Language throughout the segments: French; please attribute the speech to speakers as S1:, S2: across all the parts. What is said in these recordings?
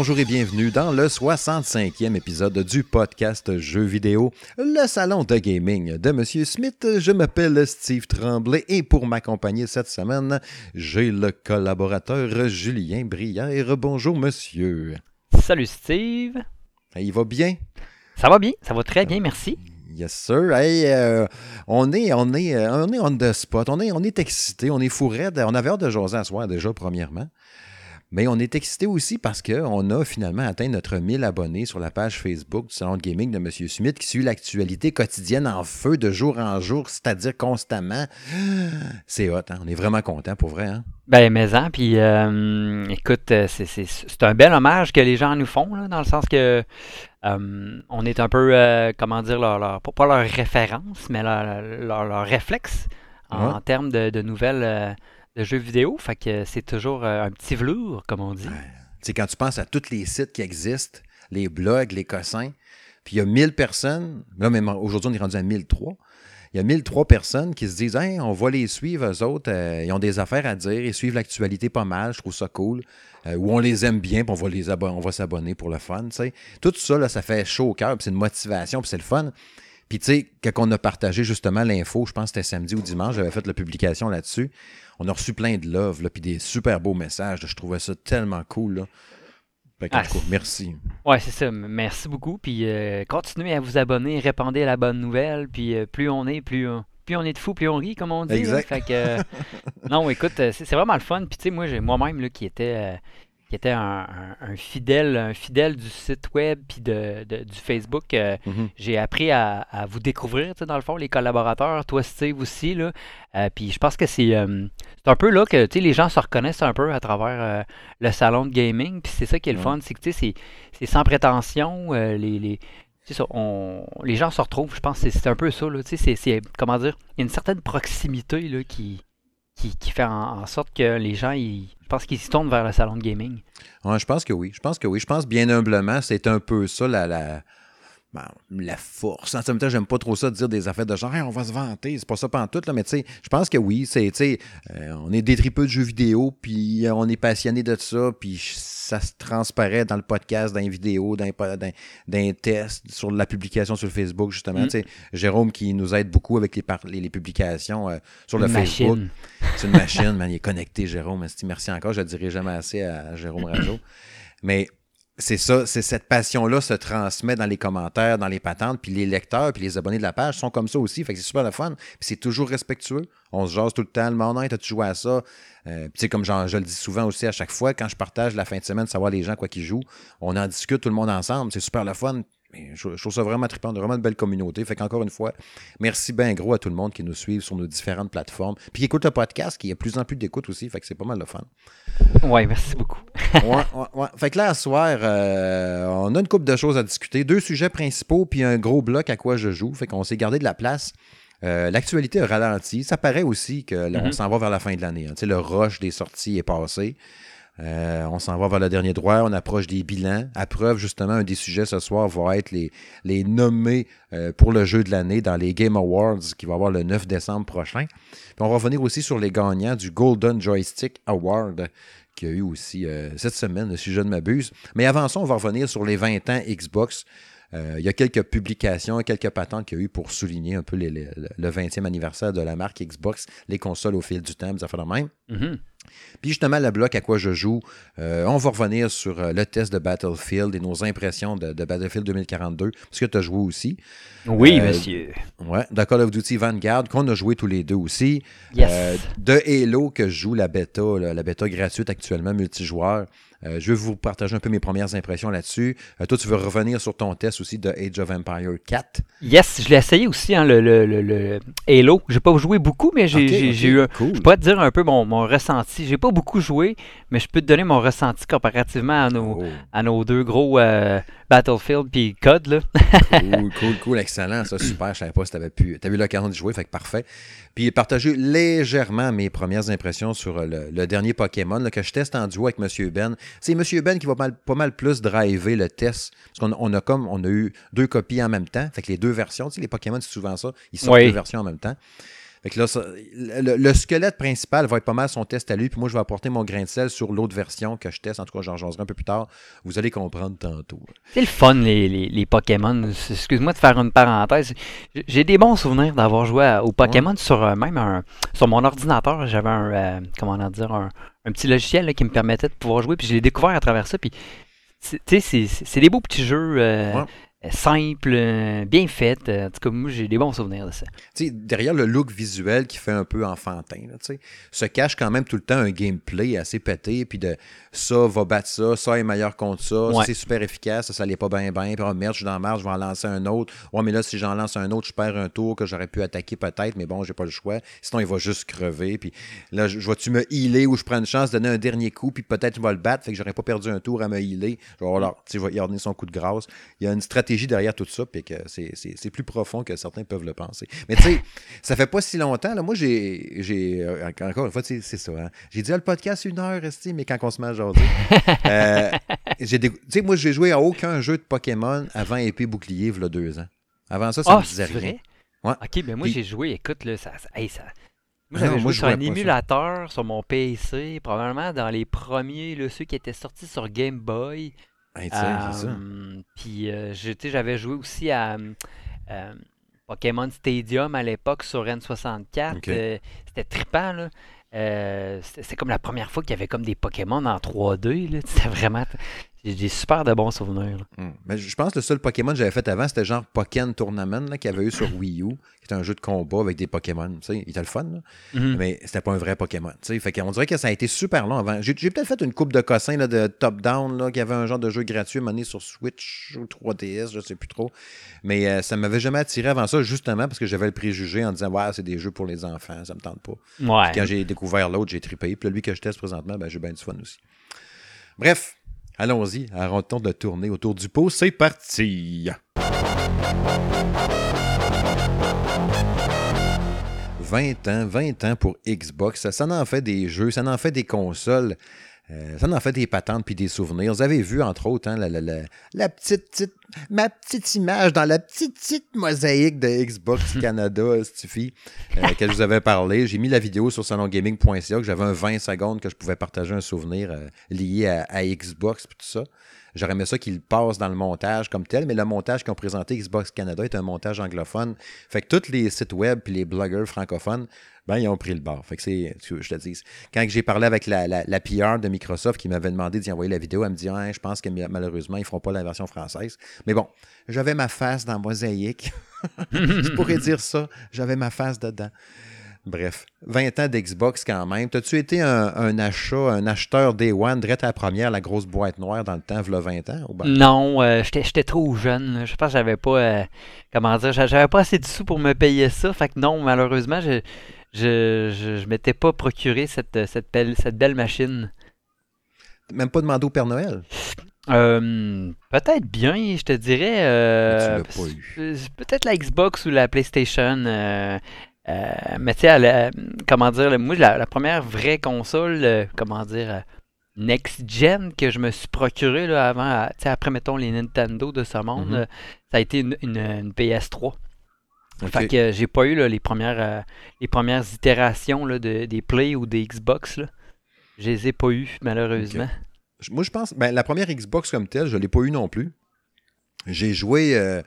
S1: Bonjour et bienvenue dans le 65e épisode du podcast Jeux vidéo, le salon de gaming de Monsieur Smith. Je m'appelle Steve Tremblay et pour m'accompagner cette semaine, j'ai le collaborateur Julien Brière. Bonjour monsieur.
S2: Salut Steve.
S1: Il va bien?
S2: Ça va bien, ça va très bien, merci.
S1: Yes, sir. Hey, euh, on, est, on, est, euh, on est on the spot. On est, on est excité. On est fou raide. On avait hâte de jaser à soir déjà, premièrement. Mais on est excité aussi parce qu'on a finalement atteint notre 1000 abonnés sur la page Facebook du Salon de Gaming de M. Smith qui suit l'actualité quotidienne en feu de jour en jour, c'est-à-dire constamment. C'est hot, hein? on est vraiment content pour vrai. Hein?
S2: Ben, mais hein, puis euh, écoute, euh, c'est un bel hommage que les gens nous font, là, dans le sens que euh, on est un peu, euh, comment dire, leur, leur, pas leur référence, mais leur, leur, leur réflexe en,
S1: Ouais.
S2: termes de, de nouvelles de jeux vidéo. Fait que c'est toujours euh, un petit velours, comme on dit.
S1: Sais, quand tu penses à tous les sites qui existent, les blogs, les cossins, puis il y a 1000 personnes, là même aujourd'hui on est rendu à 1003, il y a 1003 personnes qui se disent hey, on va les suivre, eux autres, euh, ils ont des affaires à dire, ils suivent l'actualité pas mal, je trouve ça cool. Euh, ou on les aime bien, puis on va les on s'abonner pour le fun, tu sais. Tout ça, ça fait chaud au cœur, puis c'est une motivation, puis c'est le fun. Puis tu sais, quand on a partagé justement l'info, je pense que c'était samedi ou dimanche, j'avais fait la publication là-dessus, on a reçu plein de love, là, puis des super beaux messages, là. je trouvais ça tellement cool, là. Fait que, en
S2: Ah,
S1: merci.
S2: Ouais, c'est ça. Merci beaucoup. Puis euh, continuez à vous abonner, répandez la bonne nouvelle. Puis euh, plus on est, plus, on- plus on est de fous, plus on rit, comme on dit. là.
S1: Exact.
S2: Fait que, euh, non, écoute, c'est vraiment le fun. Puis tu sais, moi, j'ai moi-même là, qui était, qui était un, un- un fidèle, un fidèle du site web puis de, de- du Facebook. euh,
S1: Mhm.
S2: j'ai appris à, à vous découvrir, dans le fond, les collaborateurs, toi Steve aussi, là. Euh, puis je pense que c'est euh, c'est un peu là que, les gens se reconnaissent un peu à travers euh, le salon de gaming, puis c'est ça qui est le fun, c'est que, c'est- sans prétention, les... les ça, on, les gens se retrouvent, je pense que c'est un peu ça, là, c'est, comment dire, il y a une certaine proximité, là, qui, qui, fait en, sorte que les gens, ils, je qu'ils se tournent vers le salon de gaming.
S1: Ouais, je pense que oui. Je pense que oui. Je pense bien humblement, c'est un peu ça la, ben, la force. En même temps, j'aime pas trop ça de dire des affaires de genre, Hey, on va se vanter. C'est pas ça tout là, mais tu sais, je pense que oui. C'est, tu sais, euh, on est des tripeux de jeux vidéo, puis euh, on est passionné de ça, puis ça se transparaît dans le podcast, dans les vidéos, dans les, po- dans, dans les tests, sur la publication sur Facebook, justement.
S2: Mm.
S1: Tu sais, Jérôme qui nous aide beaucoup avec les, par- les, les publications euh, sur le
S2: Une
S1: Facebook. C'est une machine, man. Il est connecté, Jérôme. Merci encore. Je ne le dirai jamais assez à Jérôme Rajo. Mais c'est ça, c'est cette passion-là se transmet dans les commentaires, dans les patentes, puis les lecteurs, puis les abonnés de la page sont comme ça aussi. Fait que c'est super le fun. Puis c'est toujours respectueux. On se jase tout le temps. Le monde, t'as-tu joué à ça? Euh, puis comme je le dis souvent aussi à chaque fois, quand je partage la fin de semaine, savoir les gens quoi qu'ils jouent, on en discute tout le monde ensemble. C'est super le fun. Je trouve ça vraiment trippant, vraiment une belle communauté. Fait qu'encore une fois, merci bien gros à tout le monde qui nous suit sur nos différentes plateformes. Puis qui écoute le podcast, qui a de plus en plus d'écoute aussi. Fait que c'est pas mal le fun.
S2: Ouais, merci beaucoup.
S1: Ouais, ouais, ouais. Fait que là, à soir, euh, on a une couple de choses à discuter. Deux sujets principaux, puis un gros bloc à quoi je joue. Fait qu'on s'est gardé de la place. Euh, L'actualité a ralenti. Ça paraît aussi que là, on
S2: Mhm.
S1: s'en va vers la fin de l'année. hein. Le rush des sorties est passé. Euh, on s'en va vers le dernier droit, on approche des bilans. À preuve, justement, un des sujets ce soir va être les, les nommés euh, pour le jeu de l'année dans les Game Awards qui va avoir le 9 décembre prochain. Puis on va revenir aussi sur les gagnants du Golden Joystick Award qu'il y a eu aussi euh, cette semaine, si je ne m'abuse. Mais avant ça, on va revenir sur les 20 ans Xbox. Euh, il y a quelques publications, quelques patentes qu'il y a eu pour souligner un peu le 20e anniversaire de la marque Xbox, les consoles au fil du temps, des affaires de même.
S2: Mhm.
S1: Puis justement, le bloc à quoi je joue, euh, on va revenir sur euh, le test de Battlefield et nos impressions de, de Battlefield 2042, parce que tu as joué aussi.
S2: Oui,
S1: Euh,
S2: monsieur.
S1: Ouais, de Call of Duty Vanguard, qu'on a joué tous les deux aussi.
S2: Yes.
S1: Euh, de Halo, que je joue la bêta, là, la bêta gratuite actuellement, multijoueur. Euh, je vais vous partager un peu mes premières impressions là-dessus. Euh, toi, tu veux revenir sur ton test aussi de Age of Empire 4.
S2: Yes, je l'ai essayé aussi, hein, le, le, le, le Halo. J'ai pas joué beaucoup, mais j'ai eu un,
S1: cool.
S2: Je pourrais te dire un peu mon, mon ressenti. J'ai pas beaucoup joué, mais je peux te donner mon ressenti comparativement à nos,
S1: Oh,
S2: à nos deux gros euh, Battlefield puis COD. Là.
S1: cool, cool, cool, excellent. Ça, super. Je savais pas si tu avais pu. Tu eu l'occasion de jouer, fait que parfait. Puis partager légèrement mes premières impressions sur le, le dernier Pokémon là, que je teste en duo avec M. Ben. C'est M. Ben qui va mal- pas mal plus driver le test. Parce qu'on on a comme on a eu deux copies en même temps. Fait que les deux versions, tu sais, les Pokémon, c'est souvent ça. Ils sortent
S2: Oui.
S1: deux versions en même temps. Fait que là, ça- le, le squelette principal va être pas mal son test à lui, puis moi, je vais apporter mon grain de sel sur l'autre version que je teste. En tout cas, j'en jaserai un peu plus tard. Vous allez comprendre tantôt.
S2: C'est le fun, les, les, les Pokémon. Excuse-moi de faire une parenthèse. J'ai- des bons souvenirs d'avoir joué aux Pokémon sur euh, même un, sur mon ordinateur. J'avais un, euh, comment on dire, un, un petit logiciel là, qui me permettait de pouvoir jouer. Puis je l'ai découvert à travers ça. Puis, c'est- tu sais, c'est- c'est c'est des beaux petits jeux euh,
S1: Ouais.
S2: Simples, euh, bien faits. Euh, En tout cas, moi, j'ai des bons souvenirs de ça.
S1: Tu derrière le look visuel qui fait un peu enfantin, là, tu se cache quand même tout le temps un gameplay assez pété, puis de ça va battre ça, ça est meilleur contre ça,
S2: Ouais.
S1: c'est super efficace, ça, ça l'est pas bien bien, puis oh merde, je suis dans la marge, je vais en lancer un autre. Ouais, mais là, si j'en lance un autre, je perds un tour que j'aurais pu attaquer peut-être, mais bon, j'ai pas le choix. Sinon, il va juste crever, puis là, je, vais-tu me healer ou je prends une chance de donner un dernier coup, puis peut-être je vais le battre, fait que j'aurais pas perdu un tour à me healer. Je vais, voilà, tu sais, je vais y donner son coup de grâce. Il y a une stratégie derrière tout ça, puis que c'est- plus profond que certains peuvent le penser. Mais tu sais, ça fait pas si longtemps. Là, moi, j'ai. euh, encore une fois, c'est ça. hein. J'ai dit, ah, le podcast, une heure, mais quand on se met à jaser. euh, tu sais, moi, j'ai joué à aucun jeu de Pokémon avant Épée Bouclier, il y a deux ans. Avant ça, ça
S2: Ah,
S1: me disait
S2: c'est
S1: rien.
S2: vrai?
S1: Ouais.
S2: Ok, ben moi
S1: Puis-
S2: j'ai joué, écoute, là, ça. hey, ça... Moi
S1: Ah
S2: j'avais joué sur un
S1: ça.
S2: émulateur sur mon PC, probablement dans les premiers, là, ceux qui étaient sortis sur Game Boy.
S1: Hey.
S2: Euh, Puis euh, j'ai- tu sais, j'avais joué aussi à euh, Pokémon Stadium à l'époque sur N64.
S1: Ok.
S2: Euh, C'était trippant, là. Euh, c'est comme la première fois qu'il y avait comme des Pokémon en 3D. là. C'était vraiment. J'ai des super de bons souvenirs.
S1: Hmm. Mais je pense que le seul Pokémon que j'avais fait avant, c'était genre Pokémon Tournament qu'il y avait eu sur Wii U, qui était un jeu de combat avec des Pokémon. Tu sais, il était le fun, là.
S2: Mhm.
S1: mais c'était pas un vrai Pokémon. tu sais. Fait qu'on dirait que ça a été super long avant. J'ai peut-être fait une coupe de cossins là, de top-down, qui avait un genre de jeu gratuit donné sur Switch ou 3DS, je sais plus trop. Mais euh, ça m'avait jamais attiré avant ça, justement parce que j'avais le préjugé en disant Ouais, c'est des jeux pour les enfants, ça me tente pas.
S2: Ouais.
S1: Puis quand j'ai découvert l'autre, j'ai trippé. Puis là, lui que je teste présentement, ben, j'ai bien du fun aussi. Bref, allons-y. Arrêtons de tourner autour du pot. C'est parti! 20 ans, 20 ans pour Xbox. Ça, en fait des jeux, ça en fait des consoles. euh, ça en fait des patentes puis des souvenirs. Vous avez vu, entre autres, hein, la, la- la- la petite, petite- ma petite image dans la petite, petite mosaïque de Xbox Canada, Stiffy, euh, que je vous avais parlé. J'ai mis la vidéo sur salongaming.ca, que j'avais un 20 secondes que je pouvais partager un souvenir euh, lié à, à Xbox puis tout ça. J'aurais aimé ça qu'il passe dans le montage comme tel, mais le montage qu'ils ont présenté Xbox Canada est un montage anglophone. Fait que tous les sites web puis les blogueurs francophones, ben, ils ont pris le bord. Fait que c'est, je te dis, quand j'ai parlé avec la, la, la PR de Microsoft qui m'avait demandé d'y envoyer la vidéo, elle me dit, je pense que malheureusement, ils feront pas la version française. Mais bon, j'avais ma face dans Mosaïque. je pourrais dire ça. J'avais ma face dedans. Bref, 20 ans d'Xbox quand même. T'as-tu été un, un achat, un acheteur Day One, direct à la première, la grosse boîte noire dans le temps, v'là 20 ans? ou ben-
S2: Non, euh, j'étais trop jeune. là. Je pense que j'avais pas. euh, comment dire j'a- J'avais pas assez de sous pour me payer ça. Fait que non, malheureusement, je je, je, je m'étais pas procuré cette, cette, belle, cette belle machine.
S1: Même pas demandé au Père Noël?
S2: Euh, peut-être bien, je te dirais. euh, Peut-être la Xbox ou la PlayStation. euh, mais tu sais, comment dire, moi, la, la première vraie console, comment dire, next-gen que je me suis procuré là, avant, tu sais, après, mettons, les Nintendo de ce monde,
S1: Mhm.
S2: ça a été une, une- une PS3.
S1: Ok.
S2: Fait que j'ai pas eu là, les, premières, les premières itérations là, de, des Play ou des Xbox. Là. Je les ai pas eu malheureusement.
S1: Moi, je pense, ben, la première Xbox comme telle, je ne l'ai pas eu non plus. J'ai joué, euh,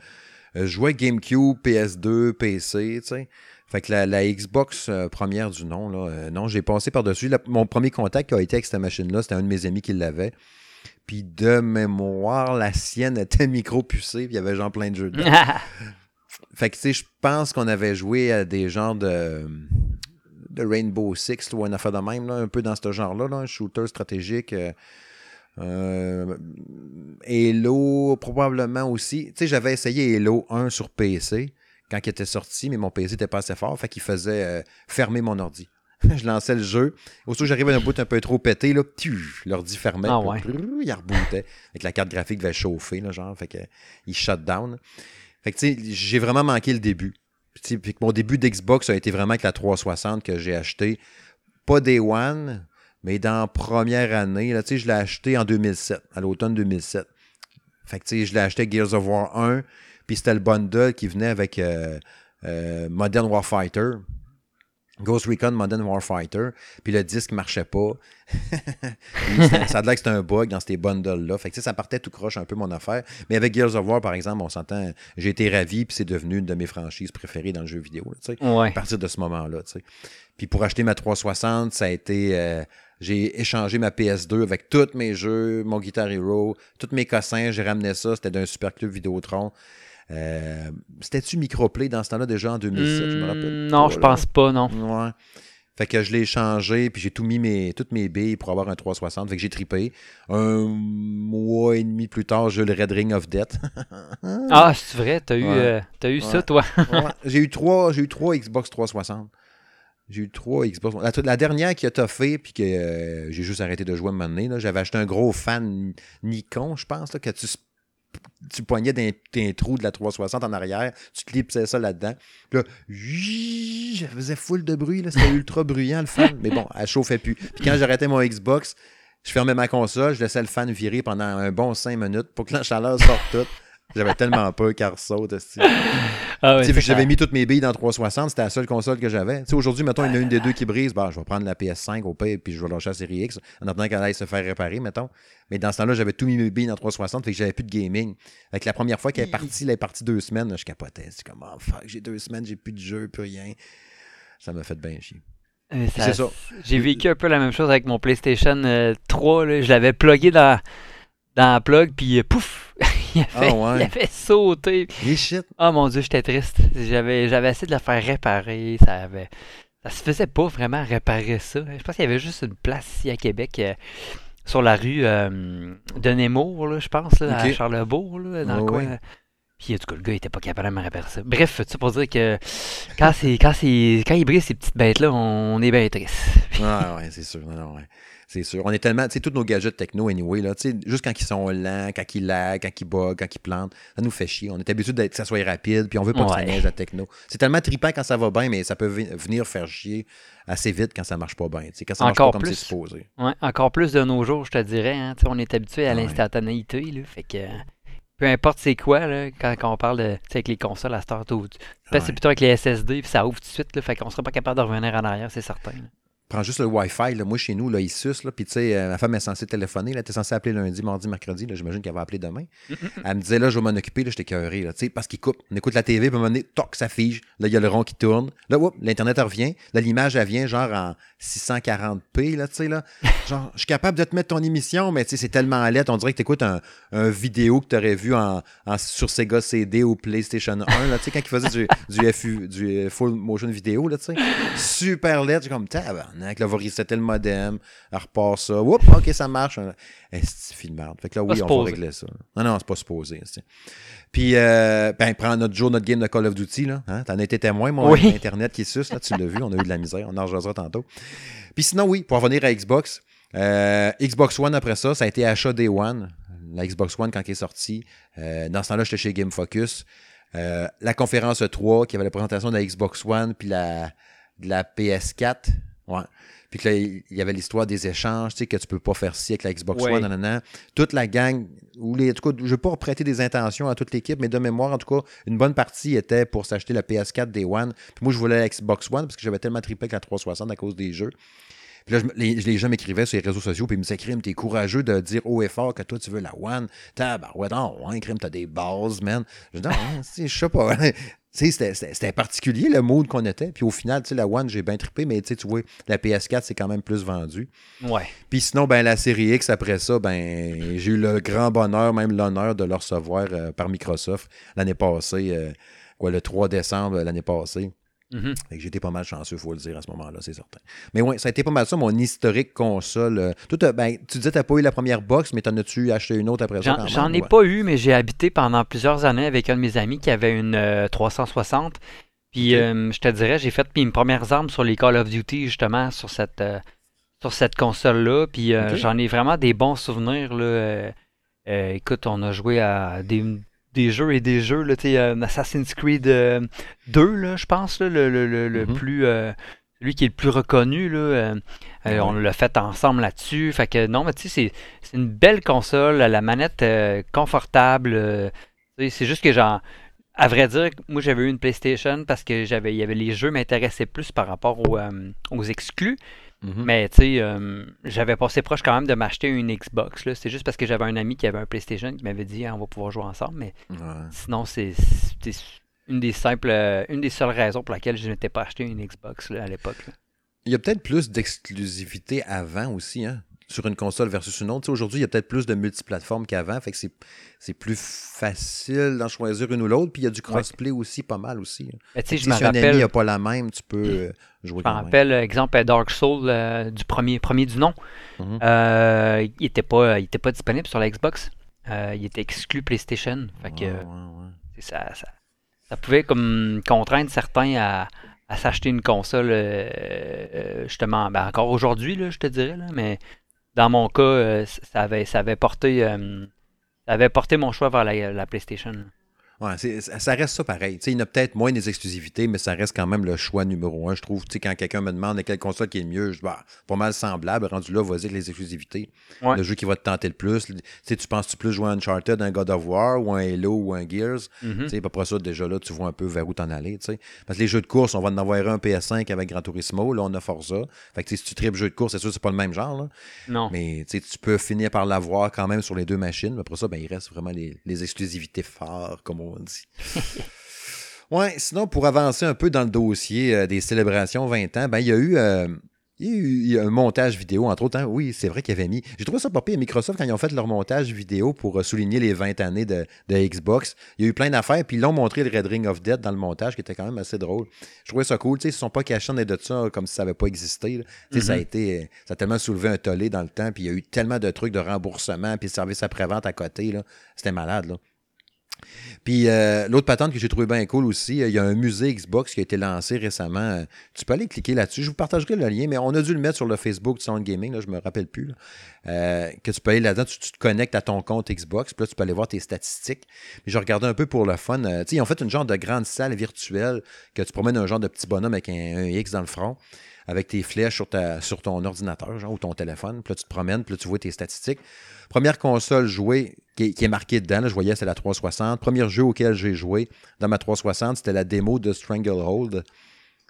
S1: euh, joué GameCube, PS2, PC, tu sais. Fait que la, la Xbox euh, première du nom, là, euh, non, j'ai passé par-dessus. Mon premier contact qui a été avec cette machine-là, c'était un de mes amis qui l'avait. Puis de mémoire, la sienne était micro-pucée, puis il y avait genre plein de jeux dedans. Fait que, tu sais, je pense qu'on avait joué à des genres de, de Rainbow Six ou une affaire de même, là, un peu dans ce genre-là, là, un shooter stratégique. euh, euh, Halo, probablement aussi. Tu sais, j'avais essayé Halo 1 sur PC quand il était sorti, mais mon PC n'était pas assez fort, fait qu'il faisait euh, fermer mon ordi. je lançais le jeu. Aussitôt j'arrivais à un bout un peu trop pété, là, l'ordi fermait.
S2: Ah ouais.
S1: il rebootait. Fait que la carte graphique devait chauffer, là, genre. Fait que il shut down. Fait que, tu sais, j'ai vraiment manqué le début. Puis, mon début d'Xbox a été vraiment avec la 360 que j'ai acheté. Pas Day One, mais dans la première année. Là, tu sais, je l'ai acheté en 2007, à l'automne 2007. Fait que, tu sais, je l'ai acheté Gears of War 1, puis c'était le bundle qui venait avec euh, euh, Modern Warfighter. Ghost Recon Modern Warfighter, puis le disque marchait pas. ça a l'air que c'était un bug dans ces bundles-là. Fait que ça partait tout croche un peu mon affaire. Mais avec Gears of War, par exemple, on s'entend, j'ai été ravi, puis c'est devenu une de mes franchises préférées dans le jeu vidéo. À partir de ce moment-là. Puis pour acheter ma 360, ça a été. Euh, j'ai échangé ma PS2 avec tous mes jeux, mon Guitar Hero, tous mes cossins, j'ai ramené ça. C'était d'un super club Vidéotron. Euh, C'était-tu Microplay dans ce temps-là déjà en 2007, je me rappelle?
S2: Hmm, non, je pense pas, non.
S1: Ouais. Fait que je l'ai changé, puis j'ai tout mis mes, toutes mes billes pour avoir un 360. Fait que j'ai tripé. Un mois et demi plus tard, j'ai le Red Ring of Death.
S2: ah, c'est vrai, t'as eu, euh, as eu ça, toi.
S1: J'ai eu trois, j'ai eu trois Xbox 360. J'ai eu trois Xbox. La, dernière qui a toffé, puis que euh, j'ai juste arrêté de jouer à un moment donné, j'avais acheté un gros fan Nikon, je pense, là, que tu tu poignais d'un trou de la 360 en arrière, tu clipsais ça là-dedans. Puis là, ça faisait full de bruit, c'était ultra bruyant le fan. Mais bon, elle chauffait plus. Puis quand j'arrêtais mon Xbox, je fermais ma console, je laissais le fan virer pendant un bon 5 minutes pour que la chaleur sorte toute. J'avais tellement peur qu'elle saute. Ah ouais, j'avais mis toutes mes billes dans 360, c'était la seule console que j'avais. Aujourd'hui, mettons, il y en a une des deux qui brise, bah, je vais prendre la PS5 au pire, puis je vais lâcher la série X en attendant qu'elle aille se faire réparer, mettons. Mais dans ce temps-là, j'avais tout mis mes billes dans 360, fait que j'avais plus de gaming. Avec la première fois qu'elle est partie, elle est partie deux semaines, je capotais. C'est comme, oh fuck, j'ai deux semaines, j'ai plus de jeu, plus rien. Ça m'a fait bien chier.
S2: C'est ça. J'ai vécu un peu la même chose avec mon PlayStation 3. Euh, je l'avais plugué dans dans la plug, puis euh, pouf! il, avait, ah il avait sauté.
S1: shit.
S2: Oh mon dieu, j'étais triste. J'avais, j'avais essayé de le faire réparer. Ça avait. Ça se faisait pas vraiment réparer ça. Je pense qu'il y avait juste une place ici à Québec. Euh, sur la rue euh, de Nemours, je pense, à Charlebourg, là, dans le coin. Puis, en tout cas, le gars, il était pas capable de me réparer ça. Bref, tu pour dire que quand, c'est, quand, c'est, quand il brise ces petites bêtes-là, on, est bien triste.
S1: ouais, ouais, c'est sûr. Non, non, ouais. C'est sûr. On est tellement, tu sais, tous nos gadgets techno, anyway, là, tu sais, juste quand ils sont lents, quand ils lag, quand ils bug, quand ils plantent, ça nous fait chier. On est habitué que ça soit rapide, puis on veut pas que ça neige la techno. C'est tellement trippant quand ça va bien, mais ça peut venir faire chier assez vite quand ça marche pas bien. Quand ça encore marche pas comme c'est supposé.
S2: Ouais, encore plus de nos jours, je te dirais. Hein, on est habitué à l'instantanéité, là, fait que peu importe c'est quoi, là, quand, on parle de, avec les consoles à Start, ou, c'est plutôt avec les SSD, puis ça ouvre tout de suite, là, fait qu'on sera pas capable de revenir en arrière, c'est certain
S1: prends juste le Wi-Fi. Là. Moi, chez nous, là, il suce. Là, puis, tu sais, euh, ma femme est censée téléphoner. Elle était censée appeler lundi, mardi, mercredi. J'imagine qu'elle va appeler demain. elle me disait, là, je vais m'en occuper. J'étais cœuré. Là, parce qu'il coupe. On écoute la TV, puis à un moment donné, toc, ça fige. Là, il y a le rond qui tourne. Là, l'Internet revient. Là, l'image, elle vient genre en 640p. Là, tu sais, là. Genre, je suis capable de te mettre ton émission, mais tu sais, c'est tellement lettre. On dirait que tu écoutes un, un, vidéo que tu aurais vu en, sur Sega CD ou PlayStation 1. Là, tu sais, quand il faisait du, du, FU, du full motion vidéo. Là, tu sais. Super lettre. comme, tabarnak. Là, va resetter modem, elle repart ça. Oups, ok, ça marche. C'est film merde. Fait que là, oui, on va régler ça. Non, non, c'est pas supposé. Puis, euh, ben, prends notre jour, notre game de Call of Duty, là. Hein? T'en as été témoin, mon Internet qui suce, là, tu l'as vu, on a eu de la misère, on en rejoindra tantôt. Puis sinon, oui, pour revenir à Xbox, euh, Xbox One après ça, ça a été achat Day One. La Xbox One quand elle est sortie. Euh, dans ce temps-là, j'étais chez Game Focus. la conférence 3, qui avait la présentation de la Xbox One, puis la, de la PS4. Ouais. Puis que là, il y avait l'histoire des échanges, tu sais, que tu peux pas faire ci avec la Xbox One. Toute la gang, ou les, en tout cas, je ne veux pas prêter des intentions à toute l'équipe, mais de mémoire, en tout cas, une bonne partie était pour s'acheter la PS4 Day One. Puis moi, je voulais la Xbox One parce que j'avais tellement trippé avec la 360 à cause des jeux. Puis là, je, les, les, gens m'écrivaient sur les réseaux sociaux, puis ils me disaient, Crime, t'es courageux de dire haut et fort que toi, tu veux la One. T'as, ouais, non, ouais, Crime, t'as des bases, man. Je dis, non, je sais pas. C'était particulier le mood qu'on était. Puis au final, la One, j'ai bien trippé, mais tu vois, la PS4, c'est quand même plus vendu.
S2: Ouais.
S1: Puis sinon, ben, la série X, après ça, ben, j'ai eu le grand bonheur, même l'honneur de le recevoir euh, par Microsoft l'année passée, euh, quoi, le 3 décembre l'année passée. Mhm. J'étais pas mal chanceux, il faut le dire, à ce moment-là, c'est certain. Mais ouais, ça a été pas mal ça, mon historique console. Euh, ben, tu disais que tu n'as pas eu la première box, mais t'en as-tu acheté une autre après ça?
S2: J'en ai pas eu, mais j'ai habité pendant plusieurs années avec un de mes amis qui avait une 360. Euh, puis euh, je te dirais, j'ai fait mes premières armes sur les Call of Duty, justement, sur cette, sur cette console-là. Puis j'en ai vraiment des bons souvenirs. Là. écoute, on a joué à des des jeux et des jeux. Là, euh, Assassin's Creed 2, euh, là, je pense, là, le, le, le, mm-hmm. plus. Euh, lui qui est le plus reconnu, là, on l'a fait ensemble là-dessus. Fait que non, mais tu sais, c'est une belle console, la manette confortable. c'est juste que genre à vrai dire, moi j'avais eu une PlayStation parce que j'avais, il y avait les jeux m'intéressaient plus par rapport aux, euh, aux exclus.
S1: Mhm.
S2: Mais tu sais, euh, j'avais passé proche quand même de m'acheter une Xbox. C'est juste parce que j'avais un ami qui avait un PlayStation qui m'avait dit Ah, on va pouvoir jouer ensemble. Mais
S1: Ouais.
S2: sinon, c'est une des simples, une des seules raisons pour laquelle je n'étais pas acheté une Xbox là, à l'époque.
S1: Il y a peut-être plus d'exclusivité avant aussi, hein, sur une console versus une autre. Aujourd'hui, il y a peut-être plus de multiplateformes qu'avant, fait que c'est, plus facile d'en choisir une ou l'autre. Puis il y a du crossplay aussi, pas mal aussi. hein.
S2: Mais
S1: Si
S2: je me
S1: un ami
S2: rappelle,
S1: n'a pas la même, tu peux euh, jouer
S2: je me
S1: même.
S2: rappelle, exemple, Dark Souls euh, du premier, premier du nom.
S1: Mhm.
S2: Euh, il n'était pas, il était pas disponible sur la Xbox. Euh, il était exclu PlayStation. Fait que
S1: Ouais, ouais,
S2: ça, ça, ça pouvait comme contraindre certains à, à s'acheter une console euh, euh, justement ben, encore aujourd'hui je te dirais là, mais dans mon cas euh, ça avait ça porté euh, porté mon choix vers la PlayStation.
S1: Ouais, ça reste ça pareil. Il y en a peut-être moins des exclusivités, mais ça reste quand même le choix numéro un. Je trouve, quand quelqu'un me demande quelle console qui est le mieux, je dis, bah, pas mal semblable. Rendu là, vas-y avec les exclusivités.
S2: Ouais.
S1: Le jeu qui va te tenter le plus. Tu sais, tu penses-tu plus jouer à Uncharted, un God of War, ou un Halo, ou un Gears? Sais, après ça, déjà là, tu vois un peu vers où t'en aller. Parce que les jeux de course, on va en avoir un PS5 avec Gran Turismo, là, on a Forza. Fait que, si tu tripes jeu de course, c'est sûr que c'est pas le même genre, là.
S2: Non.
S1: Mais, tu peux finir par l'avoir quand même sur les deux machines. Mais après ça, ben, il reste vraiment les, les exclusivités phares, comme on dit. ouais, sinon, pour avancer un peu dans le dossier euh, des célébrations 20 ans, ben, il y a eu... euh, il y a eu il y a un montage vidéo, entre autres. hein. Oui, c'est vrai qu'il y avait mis. J'ai trouvé ça pas pire. Microsoft, quand ils ont fait leur montage vidéo pour euh, souligner les 20 années de, de Xbox, il y a eu plein d'affaires. Puis ils l'ont montré le Red Ring of Death dans le montage, qui était quand même assez drôle. Je trouvais ça cool. Tu sais, ils ne se sont pas cachés en de ça comme si ça n'avait pas existé. Ça a été. Ça a tellement soulevé un tollé dans le temps. Puis il y a eu tellement de trucs de remboursement. Puis le service après-vente à côté. C'était malade. Là. Puis euh, l'autre patente que j'ai trouvé bien cool aussi, euh, il y a un musée Xbox qui a été lancé récemment. Euh, Tu peux aller cliquer là-dessus. Je vous partagerai le lien, mais on a dû le mettre sur le Facebook de Sound Gaming, là, je me rappelle plus. que tu peux aller là-dedans, tu, te connectes à ton compte Xbox, puis là, tu peux aller voir tes statistiques. Puis je regardais un peu pour le fun. sais, ils ont fait une genre de grande salle virtuelle que tu promènes un genre de petit bonhomme avec un X dans le front avec tes flèches sur, ta, sur ton ordinateur genre, ou ton téléphone. Puis là, tu te promènes, puis là, tu vois tes statistiques. Première console jouée qui est, marquée dedans, là, je voyais, c'est la 360. Premier jeu auquel j'ai joué dans ma 360, c'était la démo de Stranglehold.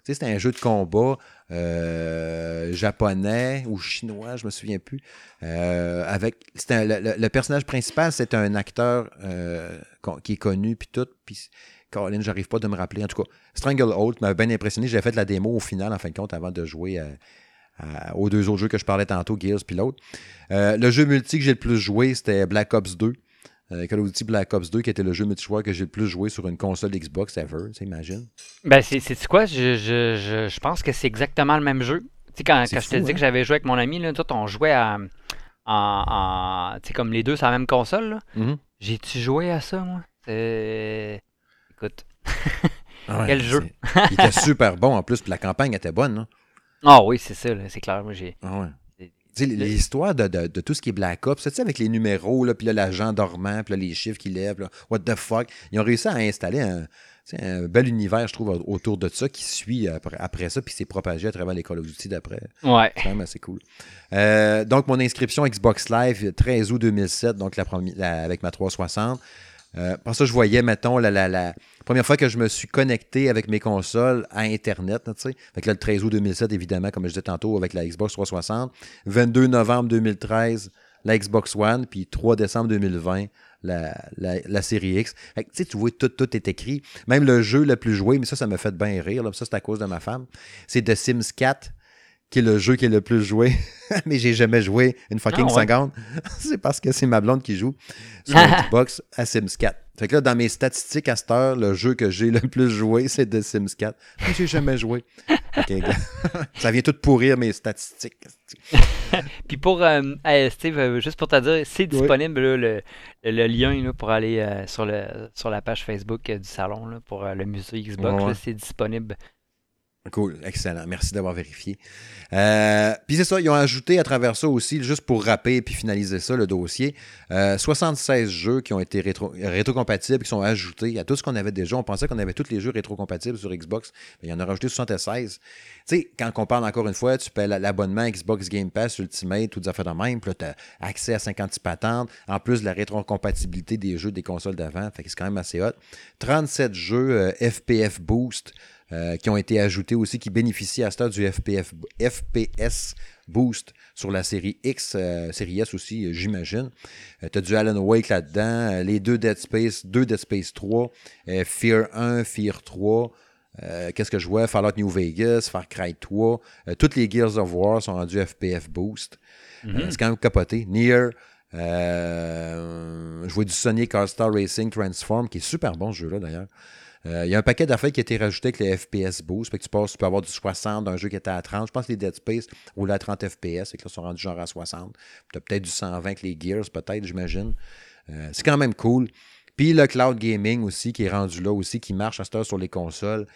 S1: C'était un jeu de combat euh, japonais ou chinois, je me souviens plus. Euh, avec, le, personnage principal, c'est un acteur euh, qui est connu, puis tout. Caroline, j'arrive pas de me rappeler. En tout cas, Stranglehold m'avait bien impressionné. J'avais fait la démo au final, en fin de compte, avant de jouer à- à- aux deux autres jeux que je parlais tantôt, Gears puis l'autre. Euh, le jeu multi que j'ai le plus joué, c'était Black Ops 2. Euh, Call of Duty Black Ops 2, qui était le jeu multijoueur que j'ai le plus joué sur une console Xbox ever, imagine.
S2: Ben c'est quoi? Je, je, je, je pense que c'est exactement le même jeu. Tu sais quand, quand je te dis
S1: hein?
S2: que j'avais joué avec mon ami là, tout on jouait à en, en- tu sais comme les deux sur la même console.
S1: Mhm.
S2: J'ai-tu joué à ça, moi? C'est... Écoute.
S1: Ah ouais,
S2: Quel jeu.
S1: Il était super bon en plus, puis la campagne était bonne. Là.
S2: Ah oui, c'est ça, c'est clair. Moi, j'ai...
S1: Ah ouais. L'histoire de, de- de tout ce qui est Black Ops, tu sais, avec les numéros, là, puis là, l'agent dormant, puis là, les chiffres qui lèvent, là, what the fuck. Ils ont réussi à installer un, un bel univers, je trouve, autour de ça, qui suit après, après ça, puis s'est propagé à travers les Call of Duty d'après.
S2: Ouais.
S1: C'est quand même assez cool. Euh, donc, mon inscription Xbox Live, 13 août 2007, donc la premi- la- avec ma 360. Euh, par ça, je voyais, mettons, la, première fois que je me suis connecté avec mes consoles à Internet, tu que le 13 août 2007, évidemment, comme je disais tantôt, avec la Xbox 360. 22 novembre 2013, la Xbox One. Puis 3 décembre 2020, la, la, la série X. Fait que, tu vois, tout, tout est écrit. Même le jeu le plus joué, mais ça, ça me fait bien rire. Ça, c'est à cause de ma femme. C'est The Sims 4 qui est le jeu qui est le plus joué, mais j'ai jamais joué une fucking
S2: Ah ouais?
S1: seconde. c'est parce que c'est ma blonde qui joue sur la Xbox à Sims 4. Fait que là, dans mes statistiques à cette heure, le jeu que j'ai le plus joué, c'est The Sims 4. Mais j'ai jamais joué. Ça vient tout pourrir mes statistiques.
S2: Puis pour, euh, Steve, euh, juste pour te dire, c'est disponible là, le, le lien là, pour aller euh, sur, le, sur la page Facebook du salon là, pour le musée Xbox.
S1: Ouais,
S2: c'est disponible
S1: Cool, excellent. Merci d'avoir vérifié. Euh, puis c'est ça, ils ont ajouté à travers ça aussi, juste pour rapper puis finaliser ça, le dossier, 76 jeux qui ont été rétro, rétrocompatibles, qui sont ajoutés à tout ce qu'on avait déjà. On pensait qu'on avait tous les jeux rétrocompatibles sur Xbox, mais il y en a rajouté 76. Tu sais, quand on parle encore une fois, tu paies l'abonnement Xbox Game Pass Ultimate, tout ça fait de même, puis là, tu as accès à 56 patentes, en plus de la rétrocompatibilité des jeux des consoles d'avant, fait que c'est quand même assez hot. 37 jeux FPF Boost, euh, qui ont été ajoutés aussi, qui bénéficient à ce du FPF, FPS Boost sur la série X, euh, série S aussi, j'imagine. Euh, tu as du Alan Wake là-dedans, les deux Dead Space, deux Dead Space 3, Fear 1, Fear 3. Qu'est-ce que je vois? Fallout New Vegas, Far Cry 3. toutes les Gears of War sont rendus FPF Boost. Mm-hmm. c'est quand même capoté. Nier, je vois du Sonic All-Star Racing Transform, qui est super bon ce jeu-là d'ailleurs. Euh, il y a un paquet d'affaires qui a été rajouté avec les FPS Boost. Fait que tu, passes, tu peux avoir du 60 d'un jeu qui était à 30. Je pense que les Dead Space roulaient à 30 FPS. et que là, ils sont rendus genre à 60. Tu as peut-être du 120 avec les Gears, peut-être, j'imagine. Euh, c'est quand même cool. Puis le cloud gaming aussi, qui est rendu là aussi, qui marche à cette heure sur les consoles.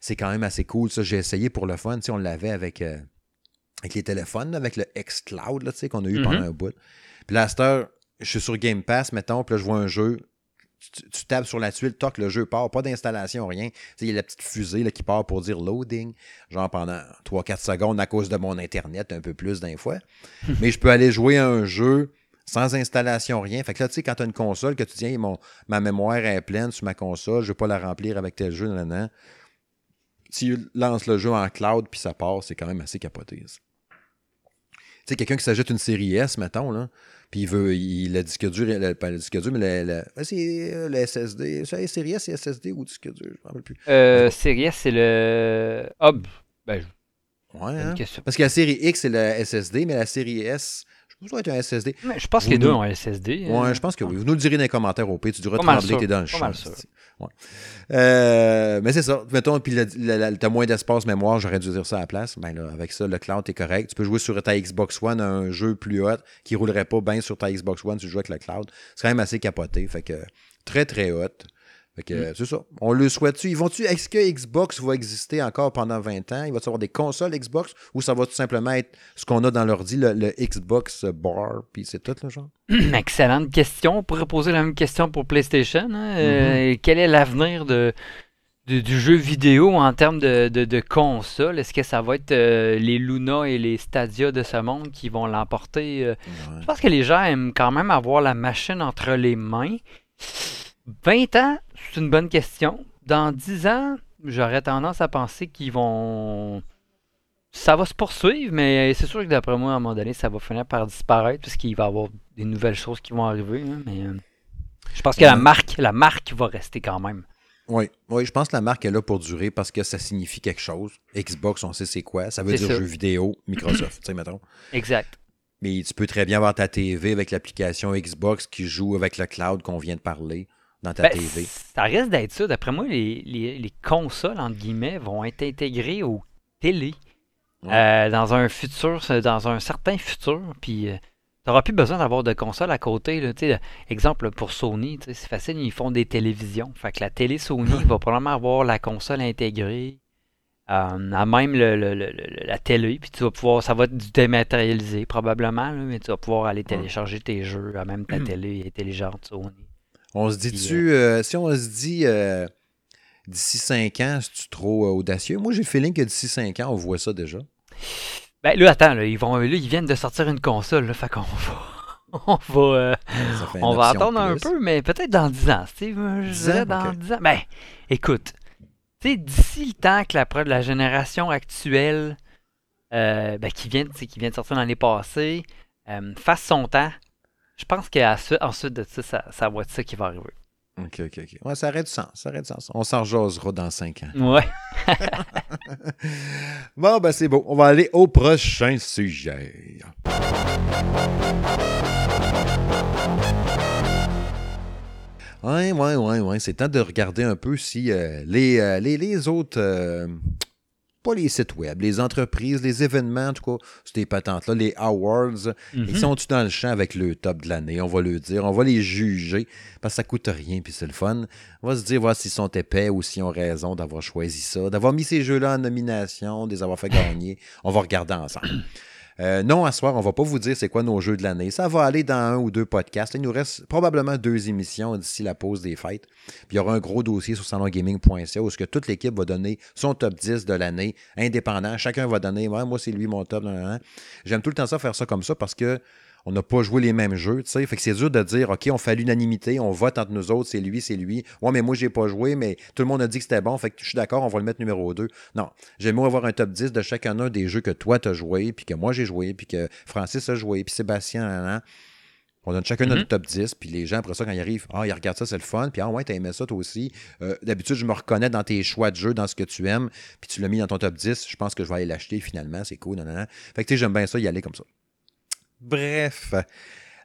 S1: C'est quand même assez cool. Ça, j'ai essayé pour le fun. Tu sais, on l'avait avec, euh, avec les téléphones, avec le xCloud, tu sais, qu'on a eu pendant mm-hmm. un bout. Puis là, à cette heure, je suis sur Game Pass, mettons, puis là, je vois un jeu, tu, tapes sur la tuile, toc, le jeu part, pas d'installation, rien. Il y a la petite fusée là, qui part pour dire loading, genre pendant 3-4 secondes à cause de mon Internet, un peu plus d'un fois. Mais je peux aller jouer à un jeu sans installation, rien. Fait que là, tu sais, quand tu as une console, que tu dis, mon, ma mémoire est pleine sur ma console, je ne vais pas la remplir avec tel jeu, nan, Si tu lances le jeu en cloud puis ça part, c'est quand même assez capoté. Tu sais, quelqu'un qui s'ajoute une série S, mettons, là, puis il veut, il, le disque dur, le, pas le disque dur, mais le, c'est le SSD. C'est Series S, c'est SSD ou disque dur, je ne me rappelle plus.
S2: Euh, Series S, c'est le hub. Ben,
S1: ouais, hein? Parce que la série X, c'est le SSD, mais la série S, ça être un SSD.
S2: je pense que les deux ont un SSD.
S1: Oui, hein. je pense que oui. Vous nous le direz dans les commentaires au pays. Tu diras trembler que tu es dans le champ. Ouais. Euh, mais c'est ça. Mettons, puis tu as moins d'espace mémoire, j'aurais dû dire ça à la place. Ben là, avec ça, le cloud est correct. Tu peux jouer sur ta Xbox One un jeu plus haut qui ne roulerait pas bien sur ta Xbox One si tu joues avec le cloud. C'est quand même assez capoté. Fait que très, très hot. Mm. c'est ça. On le souhaite-tu? Ils vont-tu. Est-ce que Xbox va exister encore pendant 20 ans? Il va y avoir des consoles Xbox? Ou ça va tout simplement être ce qu'on a dans l'ordi, le, le, Xbox Bar, puis c'est tout le genre?
S2: Excellente question. On pourrait poser la même question pour PlayStation. Hein. Euh, mm-hmm. quel est l'avenir de, du jeu vidéo en termes de, de, console? Est-ce que ça va être euh, les Luna et les Stadia de ce monde qui vont l'emporter? Euh? Je pense que les gens aiment quand même avoir la machine entre les mains. 20 ans, c'est une bonne question. Dans 10 ans, j'aurais tendance à penser qu'ils vont. Ça va se poursuivre, mais c'est sûr que d'après moi, à un moment donné, ça va finir par disparaître puisqu'il va y avoir des nouvelles choses qui vont arriver. Hein, mais euh, je pense que la marque, la marque va rester quand même.
S1: Oui, oui, je pense que la marque est là pour durer parce que ça signifie quelque chose. Xbox, on sait c'est quoi. Ça veut dire jeux vidéo, Microsoft, tu sais, mettons.
S2: Exact.
S1: Mais tu peux très bien avoir ta TV avec l'application Xbox qui joue avec le cloud qu'on vient de parler dans ta ben, TV.
S2: Ça risque d'être ça. D'après moi, les, les, consoles, entre guillemets, vont être intégrées aux télé euh, dans un futur, dans un certain futur. Puis euh, tu n'auras plus besoin d'avoir de console à côté. Là, exemple, pour Sony, c'est facile, ils font des télévisions. Fait que la télé Sony va probablement avoir la console intégrée. Euh, à même le, la télé, puis tu vas pouvoir, ça va être dématérialisé probablement, mais tu vas pouvoir aller télécharger tes jeux à même ta télé intelligente Sony.
S1: On se dit-tu, euh, euh, si on se dit euh, d'ici 5 ans, c'est-tu trop audacieux? Moi, j'ai le feeling que d'ici 5 ans, on voit ça déjà.
S2: Ben là, attends, là, ils, vont, là, ils viennent de sortir une console, là, fait qu'on va. On va, on va attendre un peu, mais peut-être dans 10 ans, Steve. Je dirais dans 10 ans. Ben, écoute, tu sais, d'ici le temps que la, la génération actuelle, ben, qui, vient, qui vient de sortir l'année passée, fasse son temps, je pense qu'ensuite de ça, ça, va être ça qui va arriver.
S1: OK, OK, OK. Ouais, ça aurait du sens. Ça aurait du sens. On s'en jasera dans cinq ans.
S2: Ouais.
S1: bon, ben c'est bon. On va aller au prochain sujet. Ouais, ouais, ouais, ouais. C'est temps de regarder un peu si euh, les, euh, les, les, autres. Euh, pas les sites web, les entreprises, les événements, en tout cas, ces patentes-là, les awards,
S2: Mhm.
S1: ils sont tous dans le champ avec le top de l'année, on va le dire, on va les juger, parce que ça coûte rien, puis c'est le fun. On va se dire, voir s'ils sont épais ou s'ils ont raison d'avoir choisi ça, d'avoir mis ces jeux-là en nomination, de les avoir fait gagner. On va regarder ensemble. Euh, non, à ce soir, on va pas vous dire c'est quoi nos jeux de l'année. Ça va aller dans un ou deux podcasts. Il nous reste probablement deux émissions d'ici la pause des fêtes. Puis il y aura un gros dossier sur salongaming.ca où ce que toute l'équipe va donner son top 10 de l'année, indépendant. Chacun va donner, moi c'est lui mon top. J'aime tout le temps ça, faire ça comme ça parce que on n'a pas joué les mêmes jeux, tu sais. Fait que c'est dur de dire, OK, on fait l'unanimité, on vote entre nous autres, c'est lui, c'est lui. Ouais, mais moi, j'ai pas joué, mais tout le monde a dit que c'était bon, fait que je suis d'accord, on va le mettre numéro 2. Non. J'aime mieux avoir un top 10 de chacun un des jeux que toi, t'as joué, puis que moi, j'ai joué, puis que Francis a joué, puis Sébastien. On donne chacun notre
S2: Mhm.
S1: top 10, puis les gens, après ça, quand ils arrivent, ah, ils regardent ça, c'est le fun, puis ah, ouais, t'as aimé ça, toi aussi. Euh, D'habitude, je me reconnais dans tes choix de jeu, dans ce que tu aimes, puis tu l'as mis dans ton top 10. Je pense que je vais aller l'acheter finalement, c'est cool, nan, nan, nan. Fait que, tu sais, j'aime bien ça, y aller comme ça. Bref,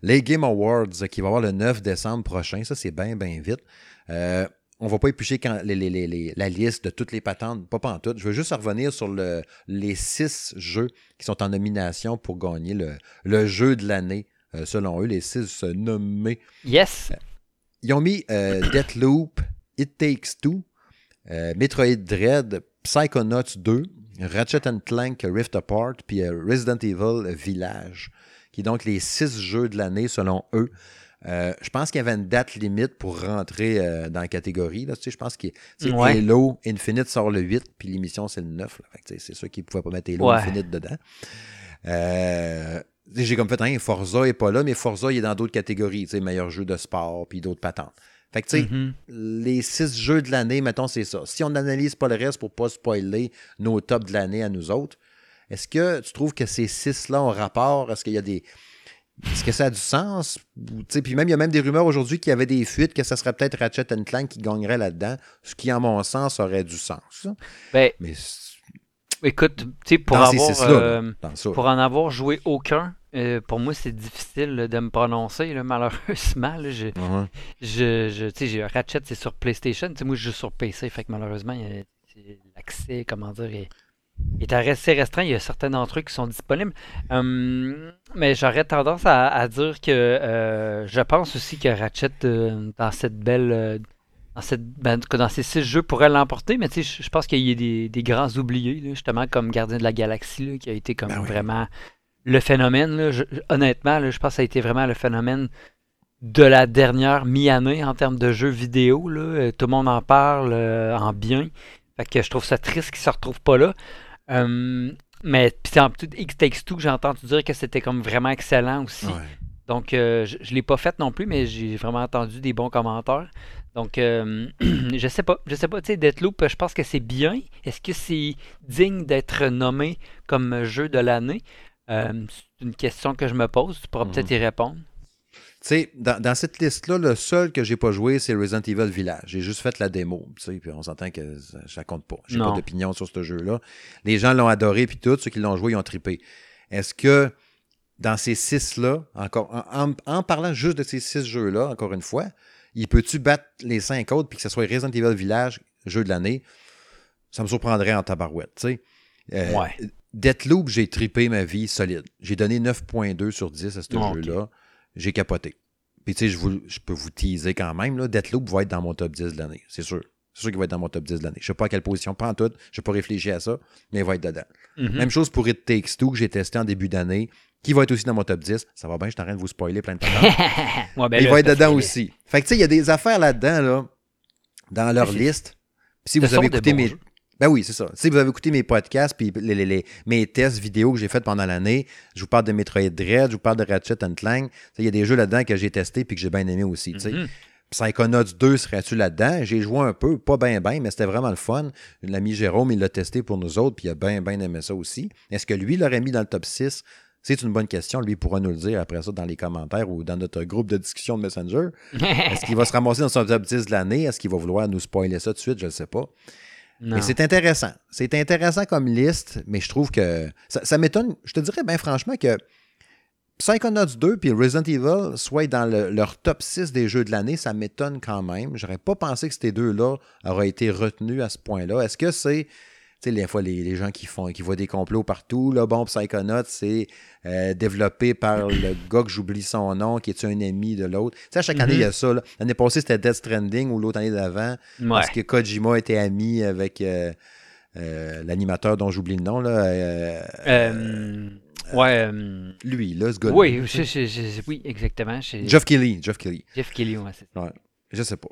S1: les Game Awards qui va avoir le 9 décembre prochain, ça, c'est bien, bien vite. Euh, on va pas éplucher quand, les- les- les- les- la liste de toutes les patentes, pas en tout. Je veux juste revenir sur le- les six jeux qui sont en nomination pour gagner le, le jeu de l'année, euh, selon eux, les six euh, nommés.
S2: Yes.
S1: Ils ont mis euh, Deathloop, It Takes Two, euh, Metroid Dread, Psychonauts 2, Ratchet Clank Rift Apart, puis euh, Resident Evil Village, qui est donc les six jeux de l'année selon eux. Euh, je pense qu'il y avait une date limite pour rentrer euh, dans la catégorie. Là, tu sais, je pense que
S2: Ouais.
S1: Halo Infinite sort le 8, puis l'émission c'est le 9. là. Fait que, tu sais, c'est sûr qu'ils ne pouvaient pas mettre Halo
S2: Ouais.
S1: Infinite dedans. Euh, J'ai comme fait, hein, Forza n'est pas là, mais Forza il est dans d'autres catégories, tu sais, meilleur jeu de sport, puis d'autres patentes. Fait que, tu sais,
S2: Mhm.
S1: les six jeux de l'année, mettons, c'est ça. Si on n'analyse pas le reste pour pas spoiler nos tops de l'année à nous autres, est-ce que tu trouves que ces six-là ont rapport? Est-ce qu'il y a des. Est-ce que ça a du sens? Ou, tu sais, Puis même, il y a même des rumeurs aujourd'hui qu'il y avait des fuites, que ça serait peut-être Ratchet Clank qui gagnerait là-dedans, ce qui, en mon sens, aurait du sens.
S2: Ben,
S1: Mais
S2: écoute, tu sais, pour avoir, euh, pour en avoir joué aucun, euh, pour moi, c'est difficile de me prononcer, là, malheureusement. là, je, je, j'ai- Ratchet, c'est sur PlayStation. Moi, je joue sur PC, fait que malheureusement, l'accès, comment dire, est, est assez restreint. Il y a certains d'entre eux qui sont disponibles. Hum, mais j'aurais tendance à, à dire que euh, je pense aussi que Ratchet, euh, dans cette belle. euh, dans, cette, ben, dans ces six jeux, pourrait l'emporter, mais je- pense qu'il y a des, des grands oubliés, là, justement, comme Gardien de la Galaxie, là, qui a été comme
S1: Ben oui.
S2: vraiment le phénomène. là. Je- honnêtement, je pense que ça a été vraiment le phénomène de la dernière mi-année en termes de jeux vidéo. Tout le monde en parle en bien. Fait que je trouve ça triste qu'ils ne se retrouvent pas là. Euh, mais puis en plus, X Takes Two, j'ai entendu dire que c'était comme vraiment excellent aussi.
S1: Ouais.
S2: Donc, euh, je ne l'ai pas fait non plus, mais j'ai vraiment entendu des bons commentaires. Donc, euh, je sais pas. Je sais pas. Tu sais, Deathloop, je pense que c'est bien. Est-ce que c'est digne d'être nommé comme jeu de l'année? Euh, c'est une question que je me pose. Tu pourras
S1: Mhm.
S2: peut-être y répondre.
S1: Tu sais, dans, dans cette liste-là, le seul que j'ai pas joué, c'est Resident Evil Village. J'ai juste fait la démo, tu sais, puis on s'entend que ça, ça compte pas. J'ai pas d'opinion sur ce jeu-là. Les gens l'ont adoré, puis tous ceux qui l'ont joué, ils ont trippé. Est-ce que dans ces six-là, encore en, en- en parlant juste de ces six jeux-là, encore une fois, il peut-tu battre les cinq autres, puis que ce soit Resident Evil Village, jeu de l'année? Ça me surprendrait en tabarouette, tu sais. Euh,
S2: Ouais.
S1: Deathloop, j'ai trippé ma vie solide. J'ai donné 9.2 sur 10 à ce jeu-là. J'ai capoté. Puis tu sais, je, vous- je peux vous teaser quand même, là, Deathloop va être dans mon top 10 de l'année. C'est sûr. C'est sûr qu'il va être dans mon top 10 de l'année. Je sais pas à quelle position, pas en tout. Je n'ai pas réfléchi à ça, mais il va être dedans.
S2: Mhm.
S1: Même chose pour It Takes Two que j'ai testé en début d'année, qui va être aussi dans mon top 10. Ça va bien, je suis en train de vous spoiler plein de temps.
S2: Ouais, ben
S1: il
S2: là,
S1: va être dedans aussi. Fait que tu sais, il y a des affaires là-dedans, là, dans leur liste. Puis si vous avez écouté mes.
S2: jeux.
S1: Ben oui, c'est ça. Si vous avez écouté mes podcasts puis les, les- les- mes tests vidéo que j'ai fait pendant l'année, je vous parle de Metroid Dread, je vous parle de Ratchet Clank. Tu sais, Il y a des jeux là-dedans que j'ai testés puis que j'ai bien aimé aussi. sais.
S2: Mhm.
S1: Psychonauts 2 serait-tu là-dedans? J'ai joué un peu, pas bien, bien, mais c'était vraiment le fun. L'ami Jérôme, il l'a testé pour nous autres, puis il a bien, bien aimé ça aussi. Est-ce que lui l'aurait mis dans le top 6? C'est une bonne question. Lui pourra nous le dire après ça dans les commentaires ou dans notre groupe de discussion de Messenger. Est-ce qu'il va se ramasser dans son top 10 de l'année? Est-ce qu'il va vouloir nous spoiler ça tout de suite? Je ne sais pas.
S2: Non.
S1: Mais c'est intéressant. C'est intéressant comme liste, mais je trouve que ça, ça m'étonne. Je te dirais bien franchement que Psychonauts 2 puis Resident Evil soient dans le- leur top 6 des jeux de l'année, ça m'étonne quand même. J'aurais pas pensé que ces deux-là auraient été retenus à ce point-là. Est-ce que c'est sais, des fois, les, les gens qui font qui voient des complots partout, là, bon, Psychonaut, c'est euh, développé par le gars que j'oublie son nom, qui est un ami de l'autre. Tu sais, à chaque année, il y a ça. là. L'année passée, c'était Death Stranding ou l'autre année d'avant,
S2: Ouais.
S1: parce que Kojima était ami avec euh, euh, l'animateur dont j'oublie le nom, là.
S2: ouais. euh,
S1: lui, là, ce gars
S2: oui, oui, exactement.
S1: Jeff Kelly, Jeff Kelly.
S2: Jeff Kelly, ouais, ça.
S1: Je sais pas.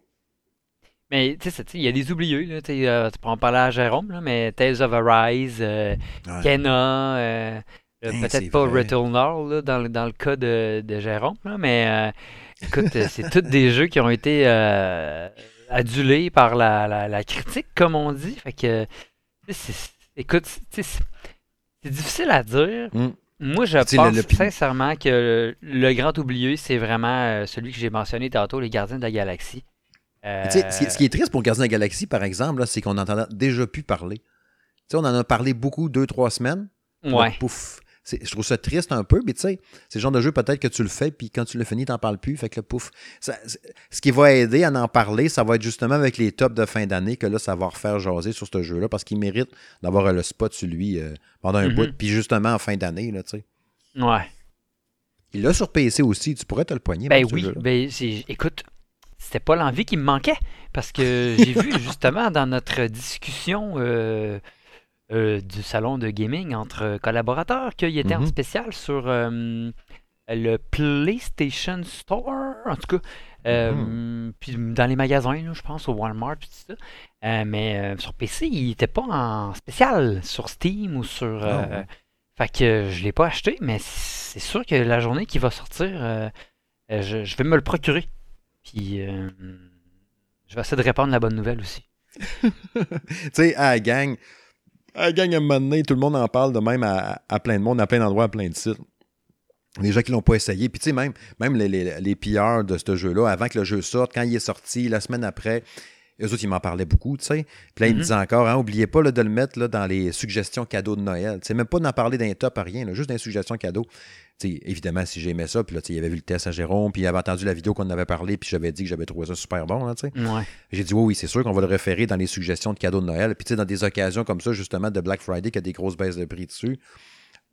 S2: Mais tu sais, il y a des oublieux. Là, tu euh, pourras en parler à Jérôme, là, mais Tales of Arise, euh,
S1: Ouais.
S2: Kena, euh, euh,
S1: Hein,
S2: peut-être pas. Returnal là, dans, le- dans le cas de, de Jérôme, là, mais euh, écoute, c'est tous des jeux qui ont été adulés par la, la- la critique, comme on dit. Fait que, écoute, c'est difficile à dire.
S1: Mm.
S2: Moi, je pense
S1: le- le
S2: sincèrement que le grand oublieux, c'est vraiment celui que j'ai mentionné tantôt, les Gardiens de la Galaxie.
S1: Mais tu sais, ce, qui, ce qui est triste pour Gardien de la Galaxie, par exemple, c'est qu'on en a déjà pu parler. Tu sais, on en a parlé beaucoup, deux, trois semaines. Là,
S2: ouais.
S1: pouf. Je trouve ça triste un peu, mais tu sais, c'est le genre de jeu peut-être que tu le fais, puis quand tu le finis, t'en parles plus. Fait que là, pouf. Ça- ce qui va aider à en parler, ça va être justement avec les tops de fin d'année que là, ça va refaire jaser sur ce jeu-là, parce qu'il mérite d'avoir le spot sur lui euh, pendant un
S2: Mhm.
S1: bout, puis justement en fin d'année, là, tu sais.
S2: Ouais.
S1: Il l'a sur PC aussi, tu pourrais te le poigner.
S2: Ben oui, ben écoute, c'était pas l'envie qui me manquait. Parce que j'ai vu justement dans notre discussion euh, euh, du salon de gaming entre collaborateurs qu'il était en
S1: Mhm.
S2: spécial sur euh, le PlayStation Store, en tout cas.
S1: Mhm.
S2: Puis dans les magasins, là, je pense, au Walmart, puis tout ça. Mais sur PC, il était pas en spécial sur Steam ou sur. Fait que je l'ai pas acheté, mais c'est sûr que la journée qui va sortir, je, je vais me le procurer. Puis euh, je vais essayer de répandre la bonne nouvelle aussi.
S1: tu sais, à la gang, à la gang, à un moment donné, tout le monde en parle de même à, plein de monde, à plein d'endroits, à plein de sites. Les gens qui l'ont pas essayé. Puis tu sais, même, les, les, les PR de ce jeu-là, avant que le jeu sorte, quand il est sorti, la semaine après, eux autres, ils m'en parlaient beaucoup, tu sais. Puis là, ils me
S2: Mhm.
S1: disaient encore, hein, oubliez pas là, de le mettre là, dans les suggestions cadeaux de Noël. Tu sais, même pas d'en parler d'un top à rien, là, juste dans les suggestions cadeaux. Tu sais, évidemment, si j'aimais ça, puis là, tu sais, il avait vu le test à Jérôme, puis il avait entendu la vidéo qu'on avait parlé, puis j'avais dit que j'avais trouvé ça super bon, tu sais.
S2: Ouais.
S1: J'ai dit oui, oui, c'est sûr qu'on va le référer dans les suggestions de cadeaux de Noël. Puis tu sais, dans des occasions comme ça, justement, de Black Friday, qui a des grosses baisses de prix dessus,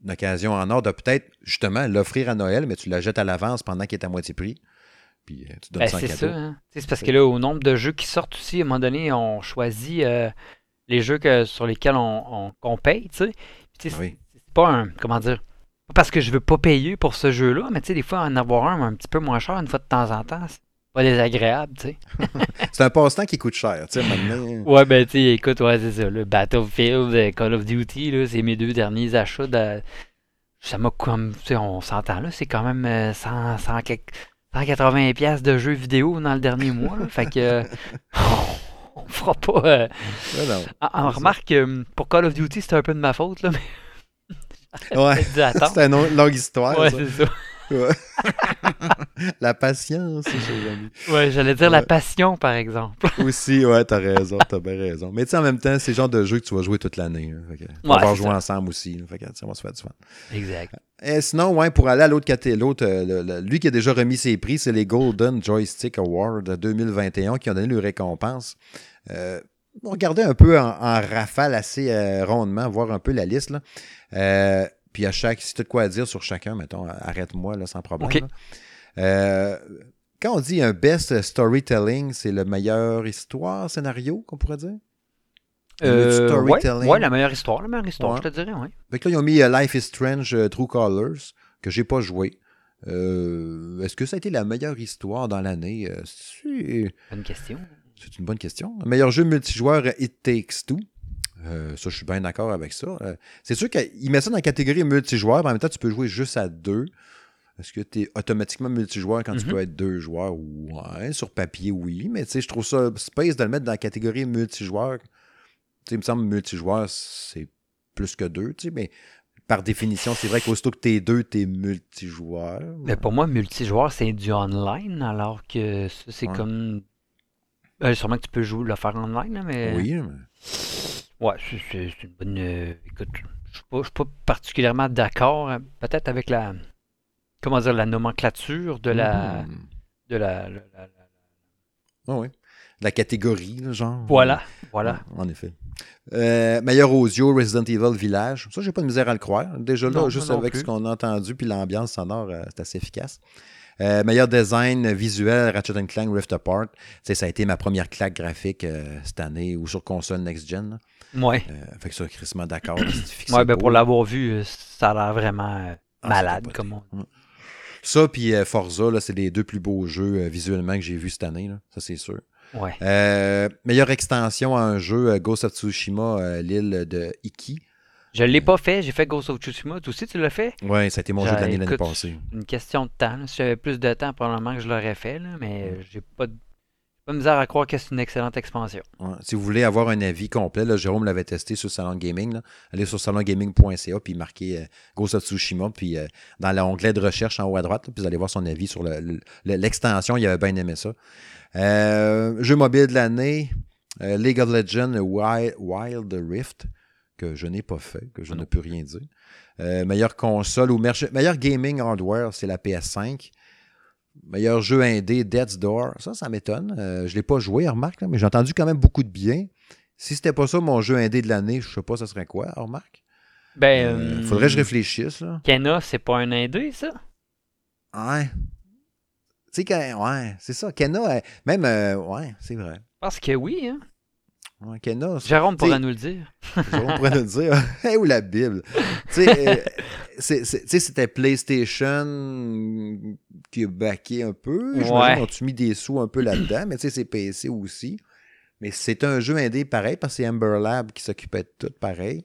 S1: une occasion en or de peut-être, justement, l'offrir à Noël, mais tu la jettes à l'avance pendant qu'il est à moitié prix. Puis euh, tu donnes
S2: Ben,
S1: ça en
S2: c'est ça. Hein. C'est parce que là, au nombre de jeux qui sortent aussi, à un moment donné, on choisit euh, les jeux que, sur lesquels on, on- paye. Tu sais.
S1: Oui.
S2: c'est pas un. Comment dire Pas parce que je veux pas payer pour ce jeu-là, mais tu sais, des fois, en avoir un un petit peu moins cher une fois de temps en temps, c'est pas désagréable. Tu sais.
S1: C'est un passe-temps qui coûte cher, tu sais, maintenant.
S2: Ouais, ben, tu sais, écoute, ouais, c'est ça. Le Battlefield, euh, Call of Duty, là, c'est mes deux derniers achats. De... Ça m'a comme. Tu sais, on s'entend là, c'est quand même euh, 100, 100 quelque- 180$ piastres de jeux vidéo dans le dernier mois. fait que. euh, on fera pas. euh,
S1: Ouais, non.
S2: En, en
S1: ça.
S2: remarque, euh, pour Call of Duty, c'était un peu de ma faute, là, mais
S1: Ouais, c'est une longue histoire.
S2: Ouais, c'est ça.
S1: La patience, cher ami.
S2: Ouais, j'allais dire la passion, par exemple.
S1: Aussi, ouais, t'as raison, t'as bien raison. Mais tu sais, en même temps, c'est le genre de jeu que tu vas jouer toute l'année. que On va jouer ensemble aussi. Fait que, on va se faire du fun.
S2: Exact.
S1: Et sinon, ouais, pour aller à l'autre côté, l'autre, euh, lui qui a déjà remis ses prix, c'est les Golden Joystick Awards 2021 qui ont donné leur récompense. Euh, on regardait un peu en, en rafale assez euh, rondement, voir un peu la liste. Là. Euh, puis à chaque, si tu as de quoi à dire sur chacun, mettons, arrête-moi là, sans problème. Là. Quand on dit un best storytelling, c'est le meilleur histoire, scénario, qu'on pourrait dire? Le
S2: Euh, ouais,
S1: storytelling.
S2: ouais, la meilleure histoire, la meilleure histoire,
S1: Ouais.
S2: je te dirais, ouais.
S1: Là, ils ont mis euh, Life is Strange euh, True Colors, que j'ai pas joué. Euh, Est-ce que ça a été la meilleure histoire dans l'année? C'est
S2: Bonne question.
S1: c'est une bonne question. Meilleur jeu multijoueur, It Takes Two. Euh, ça, je suis bien d'accord avec ça. C'est sûr qu'il met ça dans la catégorie multijoueur, mais en même temps, tu peux jouer juste à deux. Est-ce que tu es automatiquement multijoueur quand tu peux être deux joueurs? Ouais, sur papier, oui. Mais tu sais, je trouve ça space de le mettre dans la catégorie multijoueur. Il me semble multijoueur, c'est plus que deux, tu sais, mais par définition, c'est vrai qu'aussitôt que t'es deux, t'es multijoueur.
S2: Mais pour moi, multijoueur, c'est du online, alors que ça, c'est
S1: Ouais.
S2: comme. Euh, sûrement que tu peux jouer, le faire online, mais.
S1: Oui, mais-
S2: Ouais, c'est une bonne. euh, écoute, je suis pas, je suis pas particulièrement d'accord, euh, peut-être avec la. Comment dire, la nomenclature de la.
S1: Mhm.
S2: De la, la- la- la-
S1: Ah oui. La catégorie, là, genre.
S2: Voilà, voilà.
S1: En effet. Euh, meilleur audio, Resident Evil Village. Ça, j'ai pas de misère à le croire. Déjà là,
S2: Non,
S1: juste
S2: non
S1: avec
S2: plus.
S1: ce qu'on a entendu, puis l'ambiance sonore, euh, c'est assez efficace. Euh, meilleur design visuel, Ratchet Clank Rift Apart. Tu sais, ça a été ma première claque graphique euh, cette année ou sur console next-gen.
S2: Ouais.
S1: Fait que ça, crissement d'accord.
S2: Ouais, ben pour l'avoir vu, ça a l'air vraiment
S1: Ah,
S2: malade, comme on
S1: Ça, puis Forza, là, c'est les deux plus beaux jeux visuellement que j'ai vus cette année. là. Ça, c'est sûr.
S2: Ouais.
S1: Euh, meilleure extension à un jeu, euh, Ghost of Tsushima, euh, l'île de Iki.
S2: Je l'ai pas fait, j'ai fait Ghost of Tsushima. Toi aussi, tu l'as fait?
S1: Ouais, ça a été mon jeu de l'année l'année passée.
S2: Une question de temps. là. Si j'avais plus de temps, probablement que je l'aurais fait, là, mais j'ai pas de... pas misère à croire que c'est une excellente expansion.
S1: Ouais. Si vous voulez avoir un avis complet, là, Jérôme l'avait testé sur Salon Gaming. là. Allez sur salongaming.ca puis marquez euh, Ghost of Tsushima. Puis euh, dans l'onglet de recherche en haut à droite, là, puis vous allez voir son avis sur le- le- le- l'extension. il avait bien aimé ça. Euh, jeu mobile de l'année, euh, League of Legends Wild, Wild Rift, que je n'ai pas fait, que je ne peux rien dire. Euh, meilleure console ou meilleur gaming hardware, c'est la PS5. Meilleur jeu indé, Death's Door. Ça, ça m'étonne. Euh, je ne l'ai pas joué, remarque, là, mais j'ai entendu quand même beaucoup de bien. Si c'était pas ça mon jeu indé de l'année, je sais pas, ça serait quoi, remarque?
S2: Ben,
S1: euh, faudrait que je réfléchisse, là.
S2: Kena, c'est pas un indé, ça?
S1: Ouais. Tu sais, ouais, c'est ça. Euh, même, euh, ouais, c'est vrai.
S2: Parce que oui, hein?
S1: Ouais,
S2: Jérôme pourra
S1: T'sais-
S2: nous le dire.
S1: On pourrait nous le dire. Hey, ou la Bible. Tu sais, euh, tu c'était PlayStation qui a baqué un peu.
S2: Ouais.
S1: J'imagine ont mis des sous un peu là-dedans, mais tu sais, c'est PC aussi. Mais c'est un jeu indé pareil parce que c'est Amber Lab qui s'occupait de tout pareil.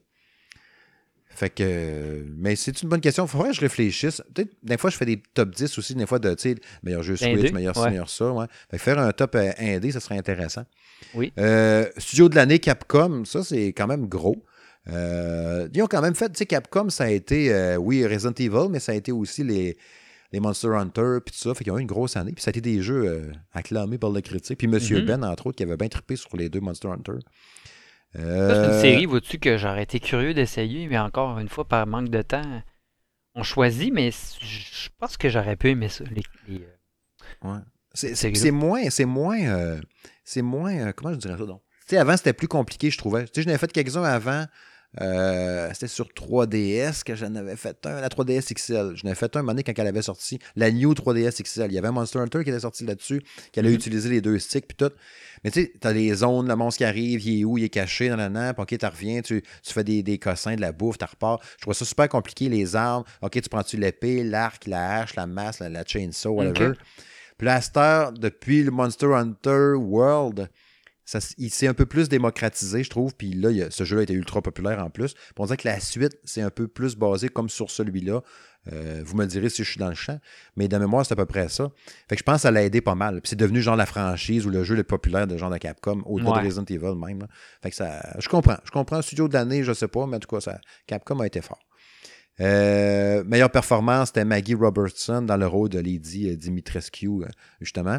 S1: Fait que. Mais c'est une bonne question. Il faudrait que je réfléchisse. Peut-être, des fois, je fais des top 10 aussi, des fois, de, tu sais, meilleur jeu Switch,
S2: Indé,
S1: meilleur
S2: ouais.
S1: meilleur ça. Ouais. Fait que faire un top euh, indé, ça serait intéressant.
S2: Oui.
S1: Euh, studio de l'année Capcom, ça, c'est quand même gros. Euh, ils ont quand même fait, tu sais, Capcom, ça a été, oui, Resident Evil, mais ça a été aussi les, les Monster Hunter, puis tout ça. Fait qu'ils ont eu une grosse année. Puis ça a été des jeux acclamés par le critique. Puis Monsieur
S2: Mhm.
S1: Ben, entre autres, qui avait bien trippé sur les deux Monster Hunter.
S2: C'est
S1: Euh,
S2: une série, vois-tu, que j'aurais été curieux d'essayer, mais encore une fois, par manque de temps, on choisit, mais je pense que j'aurais pu aimer ça. les- les, euh,
S1: Ouais. C'est- moins, c'est moins, euh, c'est moins, euh, comment je dirais ça donc? Tu sais, avant, c'était plus compliqué, je trouvais. Tu sais, fait quelques-uns avant. Euh, c'était sur 3DS que j'en avais fait un, la 3DS XL. J'en avais fait un un moment donné quand elle avait sorti la New 3DS XL. Il y avait Monster Hunter qui était sorti là-dessus, qui allait
S2: Mhm.
S1: utiliser les deux sticks, puis tout. Mais tu sais, t'as les zones, le monstre qui arrive, il est où, il est caché, dans la nappe, ok, tu reviens, tu, tu fais des, des cossins, de la bouffe, tu repars. Je trouve ça super compliqué, les armes. Ok, tu prends-tu l'épée, l'arc, la hache, la masse, la, la chainsaw, whatever.
S2: Ok.
S1: Puis là, à cette heure, depuis le Monster Hunter World, ça, il s'est un peu plus démocratisé, je trouve. Puis là, il y a- ce jeu-là a été ultra populaire en plus. Puis on dirait que la suite, c'est un peu plus basé comme sur celui-là. Euh, vous me direz si je suis dans le champ. Mais de mémoire, c'est à peu près ça. Fait que je pense que ça l'a aidé pas mal. Puis c'est devenu genre la franchise ou le jeu le plus populaire de genre de Capcom, au-delà
S2: Ouais.
S1: de Resident Evil même. là. Fait que ça. Je comprends. Je comprends. Studio de l'année, je sais pas, mais en tout cas, ça, Capcom a été fort. Euh, meilleure performance, c'était Maggie Robertson dans le rôle de Lady euh, Dimitrescu, justement.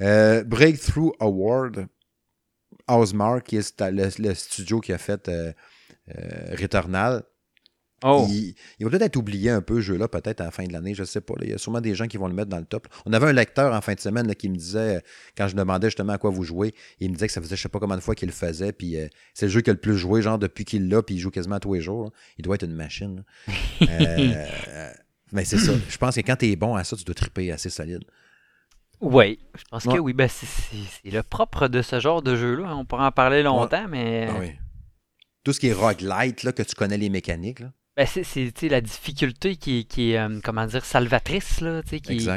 S1: Euh, Breakthrough Award, Housemark, qui est le, le studio qui a fait euh, euh, Returnal.
S2: Oh,
S1: Il, il va peut-être être oublié un peu, ce jeu-là, peut-être à la fin de l'année, je ne sais pas. là. Il y a sûrement des gens qui vont le mettre dans le top. On avait un lecteur en fin de semaine là, qui me disait, euh, quand je demandais justement à quoi vous jouez, il me disait que ça faisait je sais pas combien de fois qu'il le faisait, puis euh, c'est le jeu qu'il a le plus joué, genre depuis qu'il l'a, puis il joue quasiment tous les jours. Il doit être une machine. euh, mais c'est ça. Je pense que quand tu es bon à ça, tu dois triper assez solide.
S2: Oui. Je pense
S1: Ouais.
S2: que oui. Ben, c'est- le propre de ce genre de jeu-là. On pourrait en parler longtemps, mais
S1: Ah oui. Tout ce qui est roguelite, là, que tu connais les mécaniques. Là.
S2: ben, c'est tu la difficulté qui, est- qui est, euh, comment dire, salvatrice. Là, tu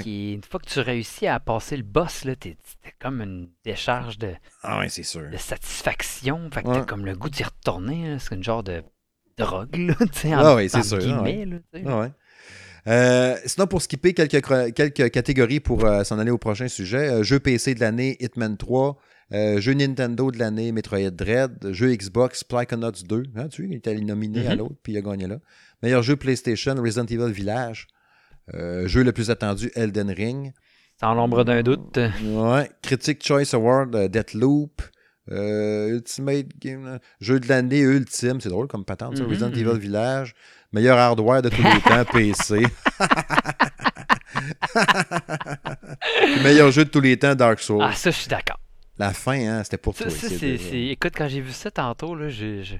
S2: qui, une fois que tu réussis à passer le boss, là, t'es, t'es comme une décharge de,
S1: Ah sûr.
S2: de satisfaction. Fait que
S1: Ouais.
S2: t'as comme le goût d'y retourner. C'est une genre de drogue, là, tu sais,
S1: Ah
S2: en-
S1: oui, c'est
S2: entre
S1: sûr, ah
S2: guillemets, là, tu sais.
S1: Ah ouais. Euh, sinon, pour skipper quelques, quelques catégories pour euh, s'en aller au prochain sujet, euh, jeu PC de l'année, Hitman 3, euh, jeu Nintendo de l'année, Metroid Dread, jeu Xbox, Psychonauts 2, hein, tu vois, il était nominé à
S2: Mhm.
S1: l'autre, puis il a gagné là. Meilleur jeu PlayStation, Resident Evil Village, jeu le plus attendu, Elden Ring,
S2: Sans l'ombre d'un doute.
S1: ouais, Critic Choice Award, Deathloop, euh, Ultimate Game, jeu de l'année ultime, c'est drôle comme patente, ça,
S2: Mhm,
S1: Resident. Evil Village, meilleur hardware de tous les temps, PC. Meilleur jeu de tous les temps, Dark Souls.
S2: Ah, ça, je suis d'accord.
S1: La fin, hein, c'était pour
S2: Ça,
S1: toi.
S2: ça,
S1: c'est
S2: Écoute, quand j'ai vu ça tantôt, là, je, je,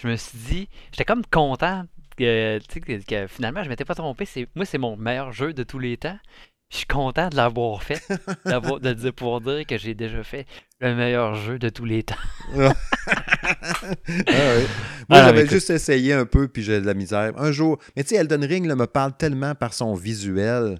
S2: je me suis dit, j'étais comme content que, que, que finalement, je m'étais pas trompé. C'est, moi, c'est mon meilleur jeu de tous les temps. Je suis content de l'avoir fait, de, de pouvoir dire que j'ai déjà fait le meilleur jeu de tous les temps.
S1: Ah ouais. Moi,
S2: Ah,
S1: j'avais juste essayé un peu, puis j'ai de la misère. Un jour. Mais tu sais, Elden Ring là, me parle tellement par son visuel.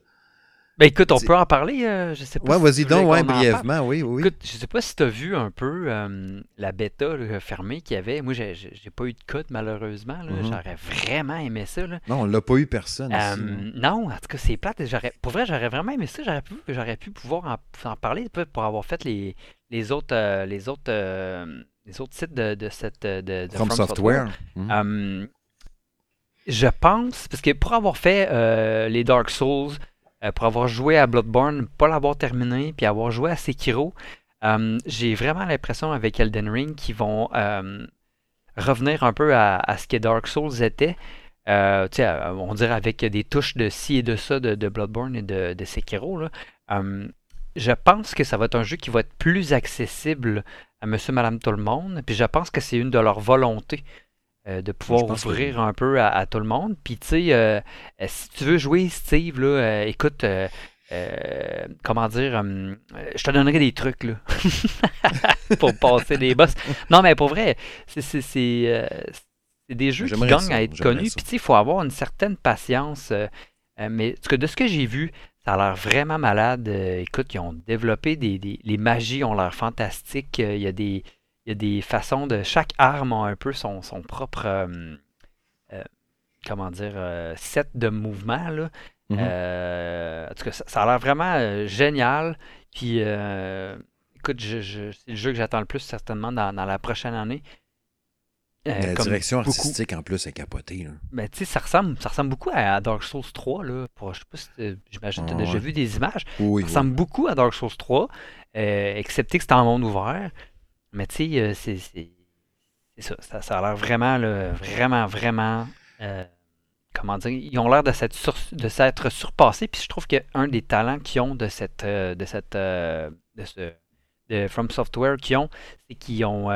S2: Ben écoute, on peut en parler, euh, je sais pas.
S1: Ouais,
S2: si
S1: vas-y donc, ouais, brièvement, oui, oui.
S2: Écoute, je sais pas si tu as vu un peu euh, la bêta là, fermée qu'il y avait. Moi, j'ai, j'ai pas eu de code malheureusement. là.
S1: Mhm.
S2: J'aurais vraiment aimé ça. Là.
S1: Non, on l'a pas eu personne
S2: Euh,
S1: ici.
S2: non, en tout cas, c'est plate. J'aurais, pour vrai, j'aurais vraiment aimé ça. J'aurais pu, j'aurais pu pouvoir en, en parler pour avoir fait les, les autres, euh, les autres, les autres sites de, de cette de, de
S1: From Software. Mhm.
S2: Euh, je pense, parce que pour avoir fait les Dark Souls, euh, pour avoir joué à Bloodborne, pas l'avoir terminé, puis avoir joué à Sekiro, euh, j'ai vraiment l'impression avec Elden Ring qu'ils vont euh, revenir un peu à, ce que Dark Souls était. On dirait avec des touches de ci et de ça de, Bloodborne et de, Sekiro. je pense que ça va être un jeu qui va être plus accessible à monsieur, madame, tout le monde. Puis je pense que c'est une de leurs volontés euh, de pouvoir
S1: que
S2: ouvrir un peu à, à tout le monde. Puis tu sais, euh, euh, si tu veux jouer Steve, là, écoute, euh, comment dire, euh, je te donnerai des trucs là, pour passer des boss. Non, mais pour vrai, c'est euh, des jeux qui gagnent
S1: ça,
S2: à être connus. Puis tu sais, il faut avoir une certaine patience. mais de ce que j'ai vu, ça a l'air vraiment malade. Écoute, ils ont développé des, des- Les magies ont l'air fantastiques. Il y a des. Il y a des façons de. Chaque arme a un peu son, son propre. euh, euh, comment dire. euh, set de mouvement. Là.
S1: Mhm.
S2: Euh, en tout cas, ça, ça a l'air vraiment génial. Puis, écoute, je, je- c'est le jeu que j'attends le plus certainement dans, dans la prochaine année.
S1: La direction
S2: beaucoup.
S1: artistique, en plus, est capotée. là.
S2: Ben, tu sais, ça ressemble, ça ressemble beaucoup à Dark Souls 3. Là, pour, je sais pas si j'imagine que tu as déjà
S1: ouais.
S2: vu des images.
S1: Oui,
S2: Ça
S1: oui.
S2: ressemble beaucoup à Dark Souls 3, euh, excepté que c'est en monde ouvert. Mais tu sais, euh, c'est c'est- ça, ça. a l'air vraiment, là, vraiment, vraiment. euh, comment dire Ils ont l'air de s'être de s'être surpassés. Puis je trouve qu'un des talents qu'ils ont de cette. euh, de cette. de ce. de From Software ont, c'est qu'ils ont,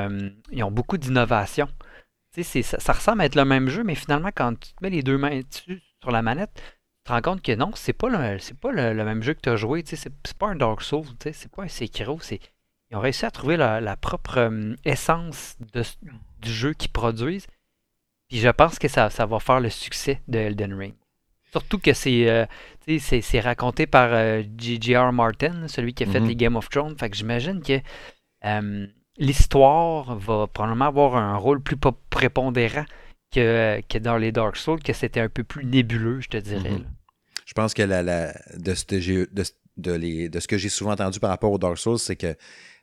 S2: ils ont beaucoup d'innovation. C'est- ça, ça ressemble à être le même jeu, mais finalement, quand tu te mets les deux mains dessus sur la manette, tu te rends compte que non, c'est pas le, c'est pas le, même jeu que tu as joué. C'est c'est pas un Dark Souls, c'est pas un Sekiro. c'est- Ils ont réussi à trouver la, la propre euh, essence de du jeu qu'ils produisent. Puis je pense que ça, ça va faire le succès de Elden Ring. Surtout que c'est euh, c'est- raconté par euh, J.J.R. Martin, celui qui a fait
S1: Mhm.
S2: les Game of Thrones. Fait que j'imagine que euh, l'histoire va probablement avoir un rôle plus prépondérant que, que dans les Dark Souls, que c'était un peu plus nébuleux, je te dirais.
S1: Mhm.
S2: là.
S1: Je pense que la, la- de, ce que j'ai- de, de les- de ce que j'ai souvent entendu par rapport au Dark Souls, c'est que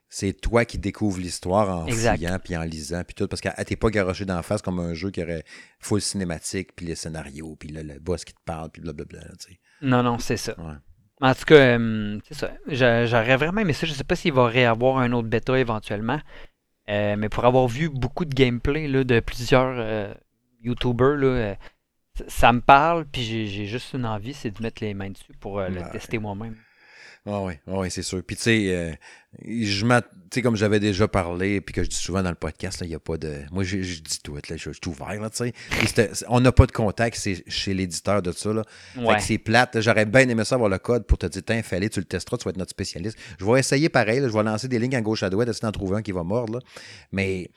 S1: c'est toi qui découvres l'histoire en
S2: Exact.
S1: fouillant puis en lisant puis tout parce que t'es pas garoché d'en face comme un jeu qui aurait full cinématique puis les scénarios puis le, le boss qui te parle puis blablabla.
S2: Non, non, c'est ça.
S1: Ouais.
S2: En tout cas, euh, c'est ça. J'a- J'aurais vraiment aimé ça. Je sais pas s'il va réavoir un autre bêta éventuellement. Euh, mais pour avoir vu beaucoup de gameplay là, de plusieurs euh, YouTubers, là, euh, ça, me parle. Puis j'ai juste une envie, c'est de mettre les mains dessus pour le
S1: Ouais.
S2: tester moi-même.
S1: Ah oui, ah oui, c'est sûr. Puis tu sais, euh, je sais, comme j'avais déjà parlé, puis que je dis souvent dans le podcast, il n'y a pas de. Moi, je, je dis tout, là, je, je suis ouvert, là, tu sais. On n'a pas de contact c'est chez l'éditeur de ça, là. Fait que c'est plate. J'aurais bien aimé ça avoir le code pour te dire, tiens, fallait, tu le testeras, tu vas être notre spécialiste. Je vais essayer pareil, là, je vais lancer des lignes à gauche à droite, essayer d'en trouver un qui va mordre, là. Mais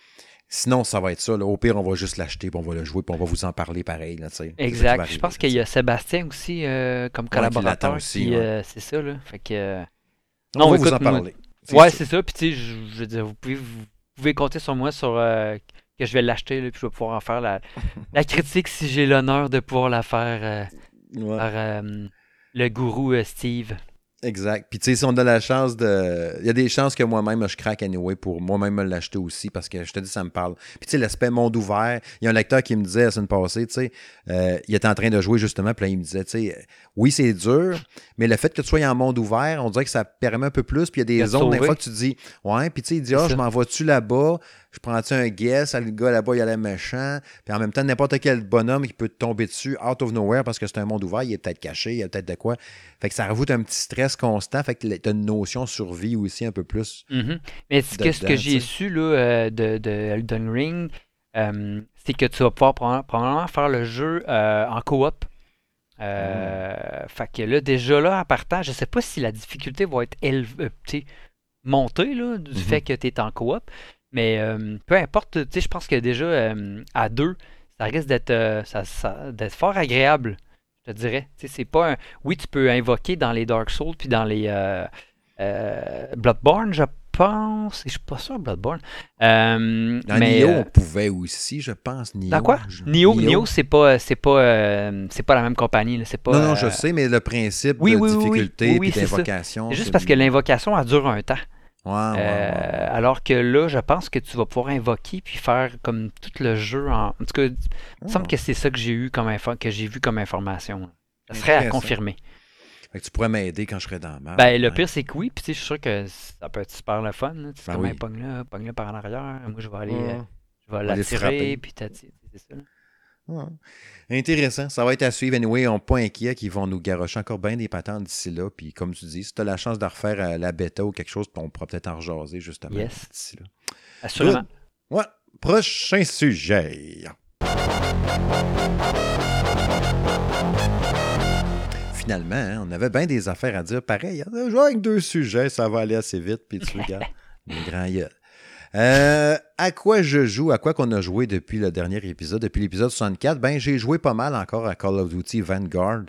S1: sinon, ça va être ça, là. Au pire, on va juste l'acheter, puis on va le jouer, puis on va vous en parler pareil, là,
S2: Exact. Je pense qu'il y a Sébastien aussi euh, comme collaborateur.
S1: aussi, ouais.
S2: euh, c'est ça, là. Fait que. euh,
S1: On
S2: Non,
S1: va vous en parler.
S2: Ouais,
S1: sûr.
S2: c'est ça. Puis, tu sais, je, je veux dire, vous pouvez, vous pouvez compter sur moi sur que je vais l'acheter, puis je vais pouvoir en faire la, la critique si j'ai l'honneur de pouvoir la faire
S1: Ouais.
S2: par le gourou Steve.
S1: Exact. Puis tu sais, si on a la chance de. Il y a des chances que moi-même, je craque anyway pour moi-même me l'acheter aussi parce que je te dis, ça me parle. Puis tu sais, l'aspect monde ouvert. Il y a un lecteur qui me disait la semaine passée, tu sais, euh, il était en train de jouer justement, puis là, il me disait, tu sais, oui, c'est dur, mais le fait que tu sois en monde ouvert, on dirait que ça permet un peu plus. Puis il y a
S2: De
S1: des zones, des fois, que tu dis, ouais, puis tu sais, il dit, ah,
S2: ça.
S1: je m'en vas-tu là-bas? Je prends-tu un guess? Le gars là-bas, il a l'air méchant. Puis en même temps, n'importe quel bonhomme qui peut te tomber dessus, out of nowhere, parce que c'est un monde ouvert, il est peut-être caché, il y a peut-être de quoi. Fait que ça rajoute un petit stress constant. Fait que tu as une notion survie aussi un peu plus.
S2: Mm-hmm. Mais ce que, ce que j'ai su là, euh, de, de, Elden Ring, euh, c'est que tu vas pouvoir probablement faire le jeu euh, en coop. Euh, mm. Fait que là, déjà là, en partant, je sais pas si la difficulté va être élevée, montée là, du mm-hmm. fait que tu es en coop. Mais peu importe, je pense que déjà à deux, ça risque d'être d'être fort agréable, je te dirais. C'est pas un... Oui, tu peux invoquer dans les Dark Souls puis dans les Bloodborne, je pense. Je suis pas sûr, Bloodborne. Euh,
S1: Dans mais, on pouvait aussi, je pense. Nioh,
S2: Dans quoi? Nioh, c'est pas, c'est pas, euh, c'est pas la même compagnie. C'est pas,
S1: non, non, je euh, sais, mais le principe de difficulté et d'invocation.
S2: C'est juste parce que l'invocation, elle dure un temps. Alors que là, je pense que tu vas pouvoir invoquer puis faire comme tout le jeu. En, en tout cas, il me semble que c'est ça que j'ai eu comme que j'ai vu comme information. Ça serait à confirmer
S1: tu pourrais m'aider quand je serais dans
S2: ma. Ben, le pire, c'est que oui, puis je suis sûr que ça peut être super le fun. Là. Tu ben oui. pogne là, pogne là par en arrière. Moi, je vais aller, euh, je vais l'attirer, puis c'est ça.
S1: Intéressant. Ça va être à suivre. Anyway, on n'est pas inquiet qu'ils vont nous garocher encore bien des patentes d'ici là. Puis comme tu dis, si tu as la chance de refaire euh, la bêta ou quelque chose, on pourra peut-être en rejaser justement d'ici là.
S2: Assurément.
S1: Ouais. Prochain sujet finalement, hein, on avait bien des affaires à dire. Pareil, on a joué avec deux sujets, ça va aller assez vite, puis tu regardes, euh, à quoi je joue, à quoi qu'on a joué depuis le dernier épisode, depuis l'épisode 64, ben j'ai joué pas mal encore à Call of Duty Vanguard,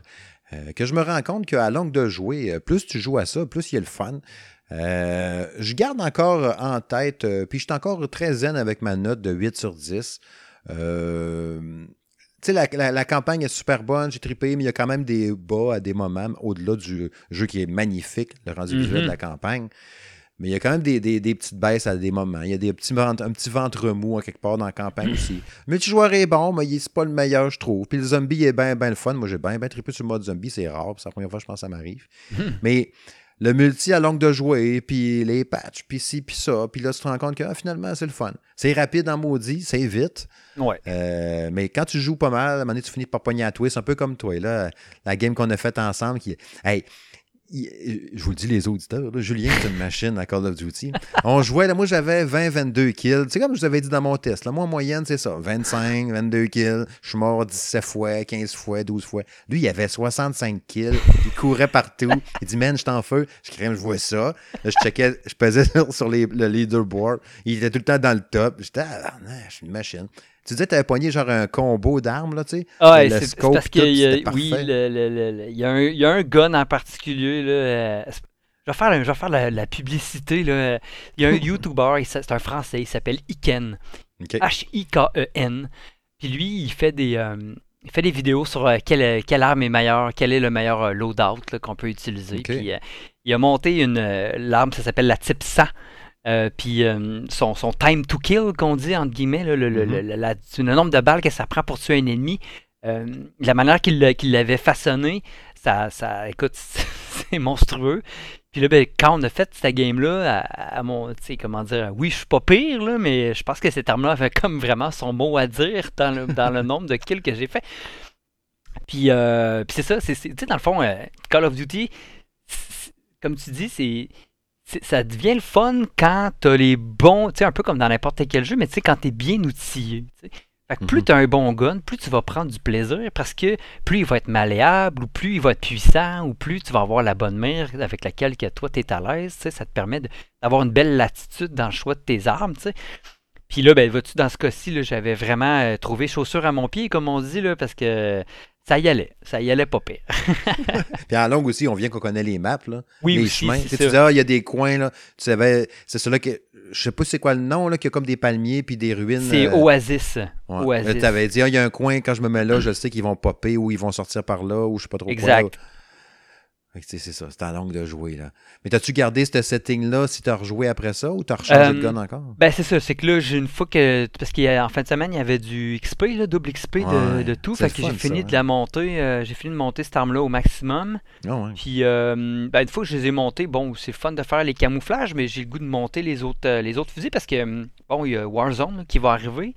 S1: euh, que je me rends compte qu'à longue de jouer, euh, plus tu joues à ça, plus il y a le fun. je garde encore en tête, puis je suis encore très zen avec ma note de 8 sur 10. Tu sais, la, campagne est super bonne, j'ai trippé, mais il y a quand même des bas à des moments, au-delà du jeu qui est magnifique, le rendu visuel de mhm. la campagne. Mais il y a quand même des, petites baisses à des moments. Il y a des petits un petit ventre mou à quelque part dans la campagne aussi. Le multijoueur est bon, mais c'est pas le meilleur, je trouve. Puis le zombie est bien ben le fun. Moi, j'ai bien ben trippé sur le mode zombie. C'est rare. C'est la première fois, je pense, que ça m'arrive. mais le multi à longue de jouer, puis les patchs, puis ci, puis ça. Puis là, tu te rends compte que ah, finalement, c'est le fun. C'est rapide en maudit, c'est vite.
S2: Ouais.
S1: Euh, mais quand tu joues pas mal, à un moment donné, tu finis par pogner à twist, un peu comme toi. Là, la game qu'on a faite ensemble, qui Hey, je vous le dis, les auditeurs, Julien est une machine à Call of Duty. On jouait, là, moi j'avais 20-22 kills. C'est comme je vous avais dit dans mon test. Là, moi, en moyenne, c'est ça. 25, 22 kills. Je suis mort 17 fois, 15 fois, 12 fois. Lui, il avait 65 kills. Il courait partout. Il dit, man, je t'en feu. Je crème, je vois ça. Là, je checkais, je pesais sur, le leaderboard. Il était tout le temps dans le top. J'étais, ah, je suis une machine. Tu disais que tu avais pogné genre un combo d'armes, là, tu sais?
S2: Ah, ouais, c'est parce qu'il y a, oui, il, y a un, y a un gun en particulier, là. Euh, je vais faire, je vais faire la, publicité, là. Il y a un YouTuber, c'est un Français, il s'appelle Iken. H-I-K-E-N. Puis lui, il fait des... Euh, il fait des vidéos sur euh, quelle, quelle, arme est meilleure, quel est le meilleur loadout qu'on peut utiliser. Puis, il a monté une l'arme, ça s'appelle la Type 100. Euh, puis euh, son, son, time to kill, qu'on dit, entre guillemets, le, mm-hmm. le, nombre de balles que ça prend pour tuer un ennemi, euh, la manière qu'il l'avait façonné, ça, ça écoute, c'est monstrueux. Puis là, ben, quand on a fait cette game-là, à, mon, tu sais, comment dire, oui, je suis pas pire, là, mais je pense que cet arme-là avait comme vraiment son mot à dire dans le, dans le nombre de kills que j'ai fait. Puis, puis c'est ça, tu sais, dans le fond, Call of Duty, comme tu dis, c'est ça devient le fun quand t'as les bons, tu sais, un peu comme dans n'importe quel jeu, mais tu sais, quand t'es bien outillé. Fait que plus mhm. t'as un bon gun, plus tu vas prendre du plaisir parce que plus il va être malléable, ou plus il va être puissant, ou plus tu vas avoir la bonne mire avec laquelle que toi t'es à l'aise. Ça te permet d'avoir une belle latitude dans le choix de tes armes. sais. Puis là, ben, vois-tu, dans ce cas-ci, j'avais vraiment euh, trouvé chaussure à mon pied, comme on dit, là, parce que ça y allait. Ça y allait pas pire.
S1: Puis en longue aussi, on vient qu'on connaît les maps, là.
S2: Oui,
S1: les
S2: chemins.
S1: Tu disais, ah, il y a des coins, là. Tu savais, c'est cela que. Je sais pas c'est quoi le nom, là, qu'il y a comme des palmiers puis des ruines.
S2: C'est euh, Oasis.
S1: Oasis. Tu avais dit, ah, il y a un coin, quand je me mets là, je sais qu'ils vont popper ou ils vont sortir par là ou je sais pas trop
S2: exact.
S1: Tu sais, c'est ça, c'est en longue de jouer. Là. Mais t'as-tu gardé ce setting-là si t'as rejoué après ça ou t'as rechangé de
S2: Euh,
S1: gun encore?
S2: Ben c'est ça, c'est que là, j'ai une fois que. Parce qu'en fin de semaine, il y avait du XP, là, double XP de,
S1: Ouais,
S2: de tout. Fait que j'ai fini
S1: ça,
S2: de la monter. euh, j'ai fini de monter cette arme-là au maximum.
S1: Ah ouais.
S2: Puis euh, ben, une fois que je les ai montés, bon, c'est fun de faire les camouflages, mais j'ai le goût de monter les autres, euh, les autres fusils parce que bon, il y a Warzone là, qui va arriver.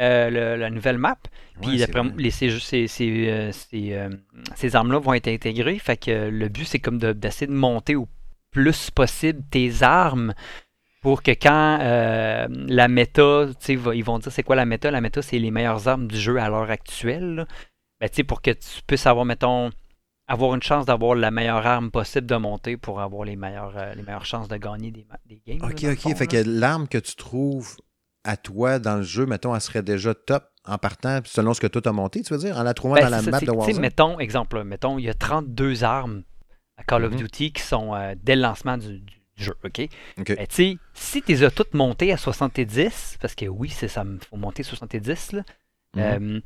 S2: Euh, le- la nouvelle map. Puis
S1: Ouais,
S2: les- ces, ces, ces, euh, ces, euh, ces armes-là vont être intégrées. Fait que le but, c'est comme de- d'essayer de, monter au plus possible tes armes pour que quand euh, la méta, va- ils vont dire c'est quoi la méta? La méta, c'est les meilleures armes du jeu à l'heure actuelle. Ben, tu sais, pour que tu puisses avoir, mettons, avoir une chance d'avoir la meilleure arme possible de monter pour avoir les meilleures, euh, les meilleures chances de gagner des, games.
S1: Ok, ok.
S2: fond,
S1: fait
S2: là.
S1: que l'arme que tu trouves à toi dans le jeu, mettons, elle serait déjà top en partant selon ce que toi t'as monté, tu veux dire, en la trouvant
S2: Ben,
S1: dans la
S2: ça,
S1: map de Warzone?
S2: mettons, exemple, là, mettons, il y a 32 armes à Call of
S1: Mhm.
S2: Duty qui sont euh, dès le lancement du, du jeu, OK?
S1: Ok.
S2: Ben, si tu les as toutes montées à 70, parce que oui, c'est ça, faut monter 70, là,
S1: Mhm.
S2: euh,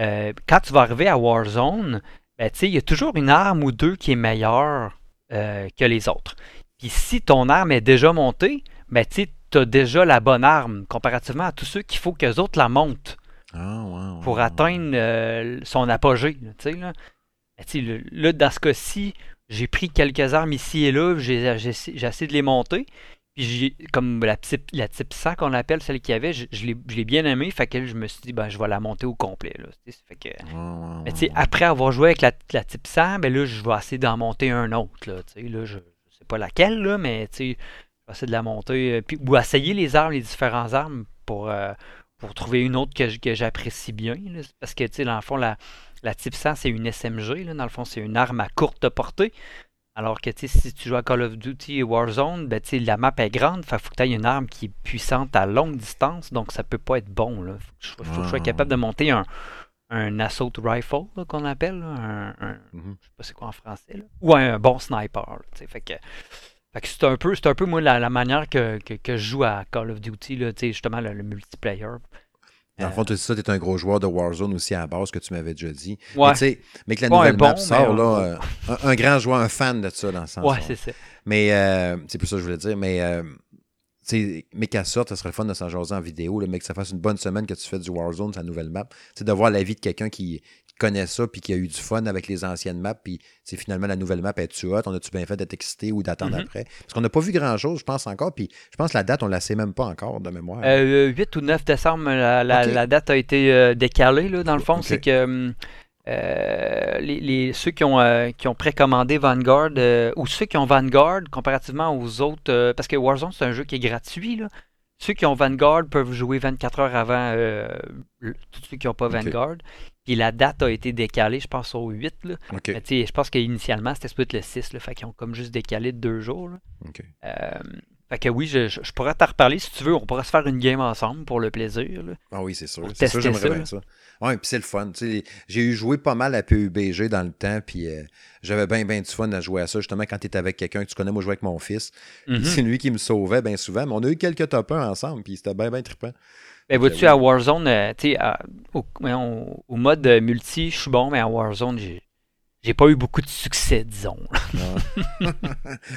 S2: euh, quand tu vas arriver à Warzone, ben, tu sais, il y a toujours une arme ou deux qui est meilleure que les autres. Puis si ton arme est déjà montée, ben, tu as déjà la bonne arme comparativement à tous ceux qu'il faut qu'eux autres la montent
S1: Ah, ouais, ouais,
S2: pour atteindre euh, son apogée. là, tu sais, là. Tu sais, le- là, dans ce cas-ci, j'ai pris quelques armes ici et là, j'ai essayé de les monter. Puis j'ai, comme la type, la type 100 qu'on appelle, celle qu'il y avait, je, je l'ai bien aimée. Fait que je me suis dit, ben, je vais la monter au complet. Là, tu sais, fait que,
S1: Ouais, ouais,
S2: mais tu après avoir joué avec la, la type 100, ben là, je vais essayer d'en monter un autre. Là, tu là, je ne sais pas laquelle, là, mais essayer de la monter. euh, puis, ou essayer les armes, les différentes armes pour, euh, pour trouver une autre que, que j'apprécie bien. là. Parce que, tu sais, dans le fond, la, la type 100, c'est une SMG. Là, dans le fond, c'est une arme à courte portée. Alors que, tu sais, si tu joues à Call of Duty et Warzone, ben, tu sais, la map est grande. Fait faut que tu aies une arme qui est puissante à longue distance. Donc, ça peut pas être bon. Là. Faut que je, faut que je sois
S1: Ah.
S2: capable de monter un, un assault rifle qu'on appelle, là, un, un-
S1: Mhm.
S2: je sais pas c'est quoi en français, là. ou un bon sniper. là, fait que c'est un peu, c'est un peu moi la, la manière que, que, que je joue à Call of Duty, là, tu justement le, le multiplayer.
S1: Dans le fond, tu dis ça, tu es un gros joueur de Warzone aussi à la base, que tu m'avais déjà dit.
S2: Ouais.
S1: Mais, tu mais que la nouvelle
S2: bon,
S1: map sort, là, euh, un, un grand joueur, un fan de ça dans le sens.
S2: Ouais, c'est ça.
S1: Mais euh, c'est plus ça que je voulais dire. Mais, euh, tu mais qu'elle sorte, ça serait le fun de s'en jaser en vidéo, là, mais que ça fasse une bonne semaine que tu fais du Warzone, sa nouvelle map. C'est de voir la vie de quelqu'un qui connaît ça, puis qui a eu du fun avec les anciennes maps, puis c'est finalement la nouvelle map est-tu hot, on a-tu bien fait d'être excité ou d'attendre
S2: Mhm.
S1: après? Parce qu'on n'a pas vu grand-chose, je pense encore, puis je pense que la date, on la sait même pas encore de mémoire.
S2: Euh, 8 ou 9 décembre, la, la- date a été euh, décalée. Là, dans le fond, c'est que euh, les, les- ceux qui ont, euh, qui ont précommandé Vanguard, euh, ou ceux qui ont Vanguard, comparativement aux autres, parce que Warzone, c'est un jeu qui est gratuit. Là. Ceux qui ont Vanguard peuvent jouer 24 heures avant euh, le- tous ceux qui n'ont pas. Vanguard. Puis la date a été décalée, je pense, au 8. Là.
S1: OK.
S2: Mais tu sais, je pense qu'initialement, c'était supposé être le 6. Là, fait qu'ils ont comme juste décalé de deux jours. là. Euh, fait que oui, je, je- je pourrais t'en reparler si tu veux. On pourrait se faire une game ensemble pour le plaisir. là.
S1: Ah oui, c'est sûr. C'est sûr,
S2: tester
S1: j'aimerais
S2: ça,
S1: bien ça. Oui, puis c'est le fun. J'ai eu joué pas mal à PUBG dans le temps, puis euh, j'avais bien, bien du fun à jouer à ça. Justement, quand tu es avec quelqu'un que tu connais, moi, je jouais avec mon fils.
S2: Mhm.
S1: C'est lui qui me sauvait bien souvent, mais on a eu quelques top 1 ensemble, puis c'était bien, bien trippant.
S2: Ben, vois-tu,
S1: oui.
S2: à Warzone, euh, tu sais, au, au mode multi, je suis bon, mais à Warzone, j'ai, j'ai pas eu beaucoup de succès, disons. là.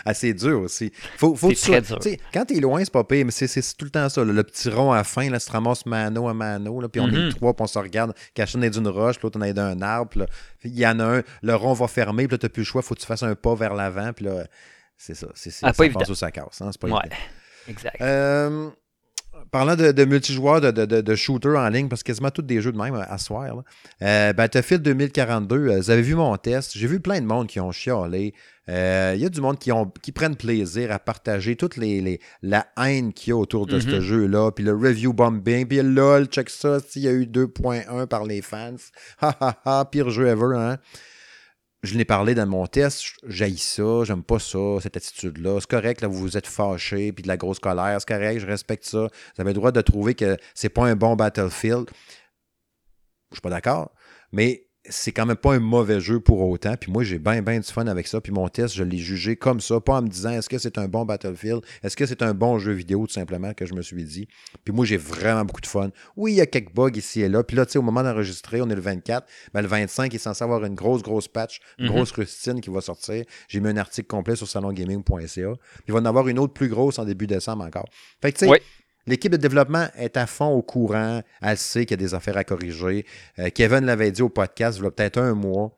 S1: Ah, c'est dur aussi. Faut, faut
S2: C'est
S1: sois-
S2: très dur.
S1: Quand t'es loin, c'est pas pire, mais c'est c'est tout le temps ça. là, le petit rond à la fin, là, tu te ramasses mano à mano, là, puis on est trois, puis on se regarde, caché dans d'une roche, puis l'autre on est dans un arbre. Il y en a un, le rond va fermer, puis là, t'as plus le choix, faut que tu fasses un pas vers l'avant, puis là, c'est ça. C'est c'est-
S2: Ah,
S1: ça
S2: pas
S1: passe ça casse. hein, c'est pas
S2: ouais,
S1: évident.
S2: exact.
S1: Euh, parlant de, de multijoueurs, de, de, de, shooters en ligne, parce que quasiment tous des jeux de même à soir, là. Euh, Battlefield 2042, euh, vous avez vu mon test. J'ai vu plein de monde qui ont chialé. Euh, Il y a du monde qui, ont, qui prennent plaisir à partager toute les, les- la haine qu'il y a autour de ce
S2: Mhm.
S1: jeu-là. Puis le review bombing. Puis lol, check ça. S'il y a eu 2.1 par les fans. Ha ha ha, pire jeu ever, hein. Je l'ai parlé dans mon test, j'haïs ça, j'aime pas ça, cette attitude-là. C'est correct, là, vous vous êtes fâché, puis de la grosse colère, c'est correct, je respecte ça. Vous avez le droit de trouver que c'est pas un bon Battlefield. Je suis pas d'accord. Mais c'est quand même pas un mauvais jeu pour autant. Puis moi, j'ai bien, bien du fun avec ça. Puis mon test, je l'ai jugé comme ça, pas en me disant est-ce que c'est un bon Battlefield, est-ce que c'est un bon jeu vidéo, tout simplement, que je me suis dit. Puis moi, j'ai vraiment beaucoup de fun. Oui, il y a quelques bugs ici et là. Puis là, tu sais, au moment d'enregistrer, on est le 24. Ben, le 25 est censé avoir une grosse, grosse patch, une
S2: Mhm.
S1: grosse rustine qui va sortir. J'ai mis un article complet sur salongaming.ca. Puis il va en avoir une autre plus grosse en début décembre encore. Fait que, tu sais,
S2: Oui.
S1: L'équipe de développement est à fond au courant. Elle sait qu'il y a des affaires à corriger. Euh, Kevin l'avait dit au podcast, il y a peut-être un mois,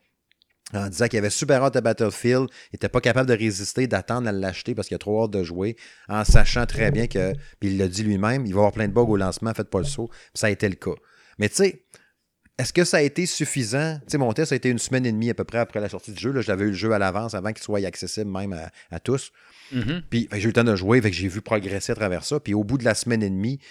S1: en disant qu'il avait super hâte à Battlefield. Il n'était pas capable de résister, d'attendre à l'acheter parce qu'il a trop hâte de jouer, en sachant très bien que, il l'a dit lui-même, il va avoir plein de bugs au lancement, faites pas le saut. Ça a été le cas. Mais tu sais, est-ce que ça a été suffisant? Tu sais, mon test a été une semaine et demie à peu près après la sortie du jeu. Là, J'avais eu le jeu à l'avance avant qu'il soit accessible même à, à tous.
S2: Mhm.
S1: Puis que j'ai eu le temps de jouer, fait que j'ai vu progresser à travers ça. Puis au bout de la semaine et demie, ben,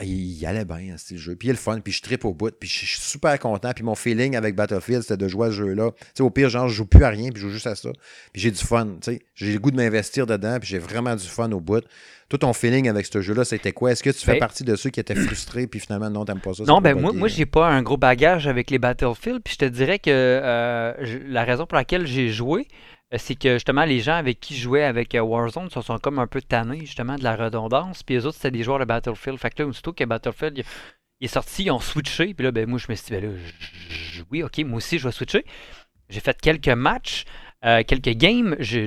S1: il il allait bien, ce jeu. Puis il est le fun, puis je tripe au bout, puis je suis super content. Puis mon feeling avec Battlefield, c'était de jouer à ce jeu-là. Tu sais, au pire, genre, je joue plus à rien, puis je joue juste à ça. Puis j'ai du fun, tu sais. J'ai le goût de m'investir dedans, puis j'ai vraiment du fun au bout. Toi, ton feeling avec ce jeu-là, c'était quoi? Est-ce que tu fais
S2: Ben-
S1: partie de ceux qui étaient frustrés, puis finalement, non, t'aimes pas ça?
S2: Non, ben moi, moi j'ai pas un gros bagage avec les Battlefield, puis je te dirais que euh, la raison pour laquelle j'ai joué, c'est que justement les gens avec qui je jouais avec euh, Warzone se sont comme un peu tannés justement de la redondance, puis les autres c'était des joueurs de Battlefield. Fait que là, aussitôt que Battlefield il, il est sorti, ils ont switché, puis là, ben moi je me suis dit, ben là, je- je- oui, ok, moi aussi je vais switcher. J'ai fait quelques matchs, euh, quelques games, je,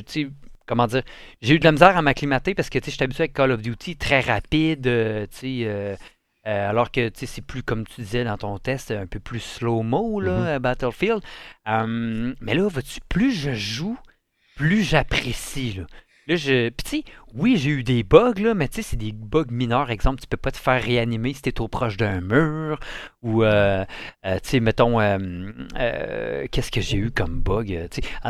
S2: comment dire, j'ai eu de la misère à m'acclimater parce que tu sais, je suis habitué avec Call of Duty très rapide, euh, tu sais. euh, euh, alors que tu sais, c'est plus, comme tu disais dans ton test, un peu plus slow-mo, là,
S1: Mhm.
S2: euh, Battlefield. Euh, mais là, vois-tu, plus je joue, plus j'apprécie. Là. Là, je. Oui, j'ai eu des bugs, mais tu sais, c'est des bugs mineurs. Exemple, tu peux pas te faire réanimer si t'es trop proche d'un mur. Ou, euh, euh, mettons, euh, euh, qu'est-ce que j'ai eu comme bug?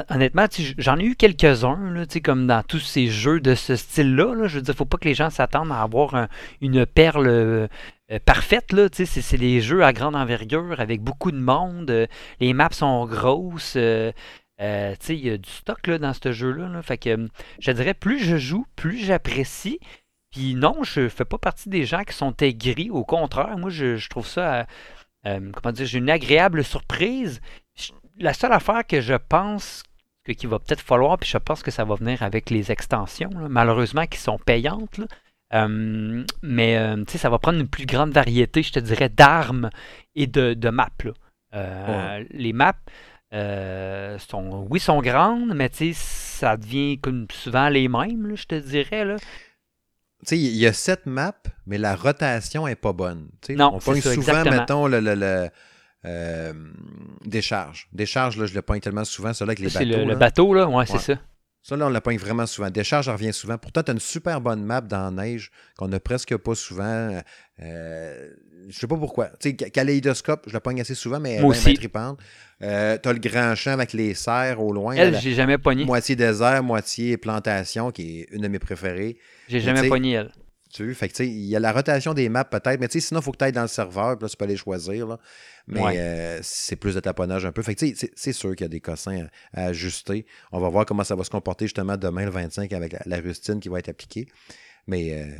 S2: honnêtement, j'en ai eu quelques-uns, là, comme dans tous ces jeux de ce style-là. là. je veux dire, faut pas que les gens s'attendent à avoir un- une perle. parfaite là, c'est, c'est des jeux à grande envergure avec beaucoup de monde, les maps sont grosses, euh, il y a du stock là, dans ce jeu-là, là. fait que je dirais plus je joue, plus j'apprécie. Puis non, je fais pas partie des gens qui sont aigris, au contraire, moi je, je trouve ça, euh, euh, comment dire, j'ai une agréable surprise. Je- la seule affaire que je pense que- qu'il va peut-être falloir, puis je pense que ça va venir avec les extensions, là, malheureusement qui sont payantes, là. Euh, mais euh, ça va prendre une plus grande variété, je te dirais, d'armes et de, de maps. là. Euh, Les maps euh, sont, oui, sont grandes, mais ça devient comme souvent les mêmes, là, je te dirais. Là.
S1: Il y a sept maps, mais la rotation est pas bonne.
S2: Non,
S1: on pogne souvent,
S2: exactement.
S1: mettons, le, le, le, euh, décharge. Décharge, là, je le pogne tellement souvent, celui avec les
S2: C'est
S1: bateaux.
S2: le, le bateau, là, ouais, c'est ça.
S1: Ça, là, on le pogne vraiment souvent. Décharge, revient souvent. Pourtant, tu as une super bonne map dans la neige qu'on n'a presque pas souvent. Euh, je sais pas pourquoi. Tu sais, Kaléidoscope, je le pogne assez souvent, mais elle est
S2: Moi
S1: bien tripante. Euh, tu as le grand champ avec les serres au loin.
S2: Elle, j'ai jamais pogné.
S1: moitié désert, moitié plantation, qui est une de mes préférées.
S2: J'ai jamais pogné elle.
S1: Tu veux? Fait que, il y a la rotation des maps peut-être, mais tu sais, sinon, il faut que tu ailles dans le serveur, puis là, tu peux aller choisir. Là. Mais
S2: Ouais.
S1: euh, c'est plus de taponnage un peu. Fait que, tu sais, c'est- sûr qu'il y a des cossins à, à ajuster. On va voir comment ça va se comporter justement demain, le 25, avec la, la rustine qui va être appliquée. Mais euh,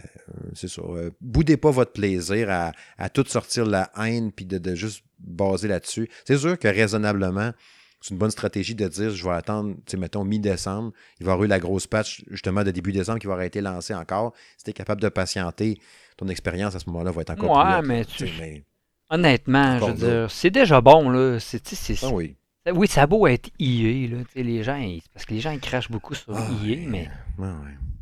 S1: c'est ça. Euh, boudez pas votre plaisir à, à tout sortir la haine puis de, de juste baser là-dessus. C'est sûr que raisonnablement, c'est une bonne stratégie de dire je vais attendre, tu sais, mettons, mi-décembre. Il va y avoir eu la grosse patch justement de début décembre qui va avoir été lancée encore. Si tu es capable de patienter, ton expérience à ce moment-là va être encore
S2: Ouais,
S1: plus
S2: mais tu-
S1: mais-
S2: Honnêtement, je veux dire, c'est déjà bon, là. C'est,
S1: Ah oui.
S2: Oui, ça a beau être IA, là. tu sais, Les gens, ils- parce que les gens, ils crachent beaucoup sur
S1: Ah, ouais.
S2: mais
S1: Ouais,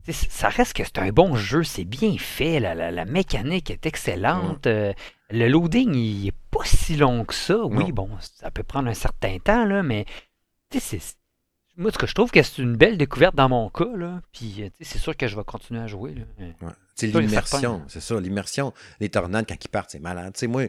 S2: sais, ça reste que c'est un bon jeu. C'est bien fait. La, la- la mécanique est excellente. euh, le loading, il est pas si long que ça. Oui,
S1: Non.
S2: bon, ça peut prendre un certain temps, là, mais c'est. Moi, ce que je trouve que c'est une belle découverte dans mon cas, là. Puis, c'est sûr que je vais continuer à jouer.
S1: Ouais. C'est l'immersion, c'est ça, l'immersion. Les tornades, quand ils partent, c'est malade. Sais, moi,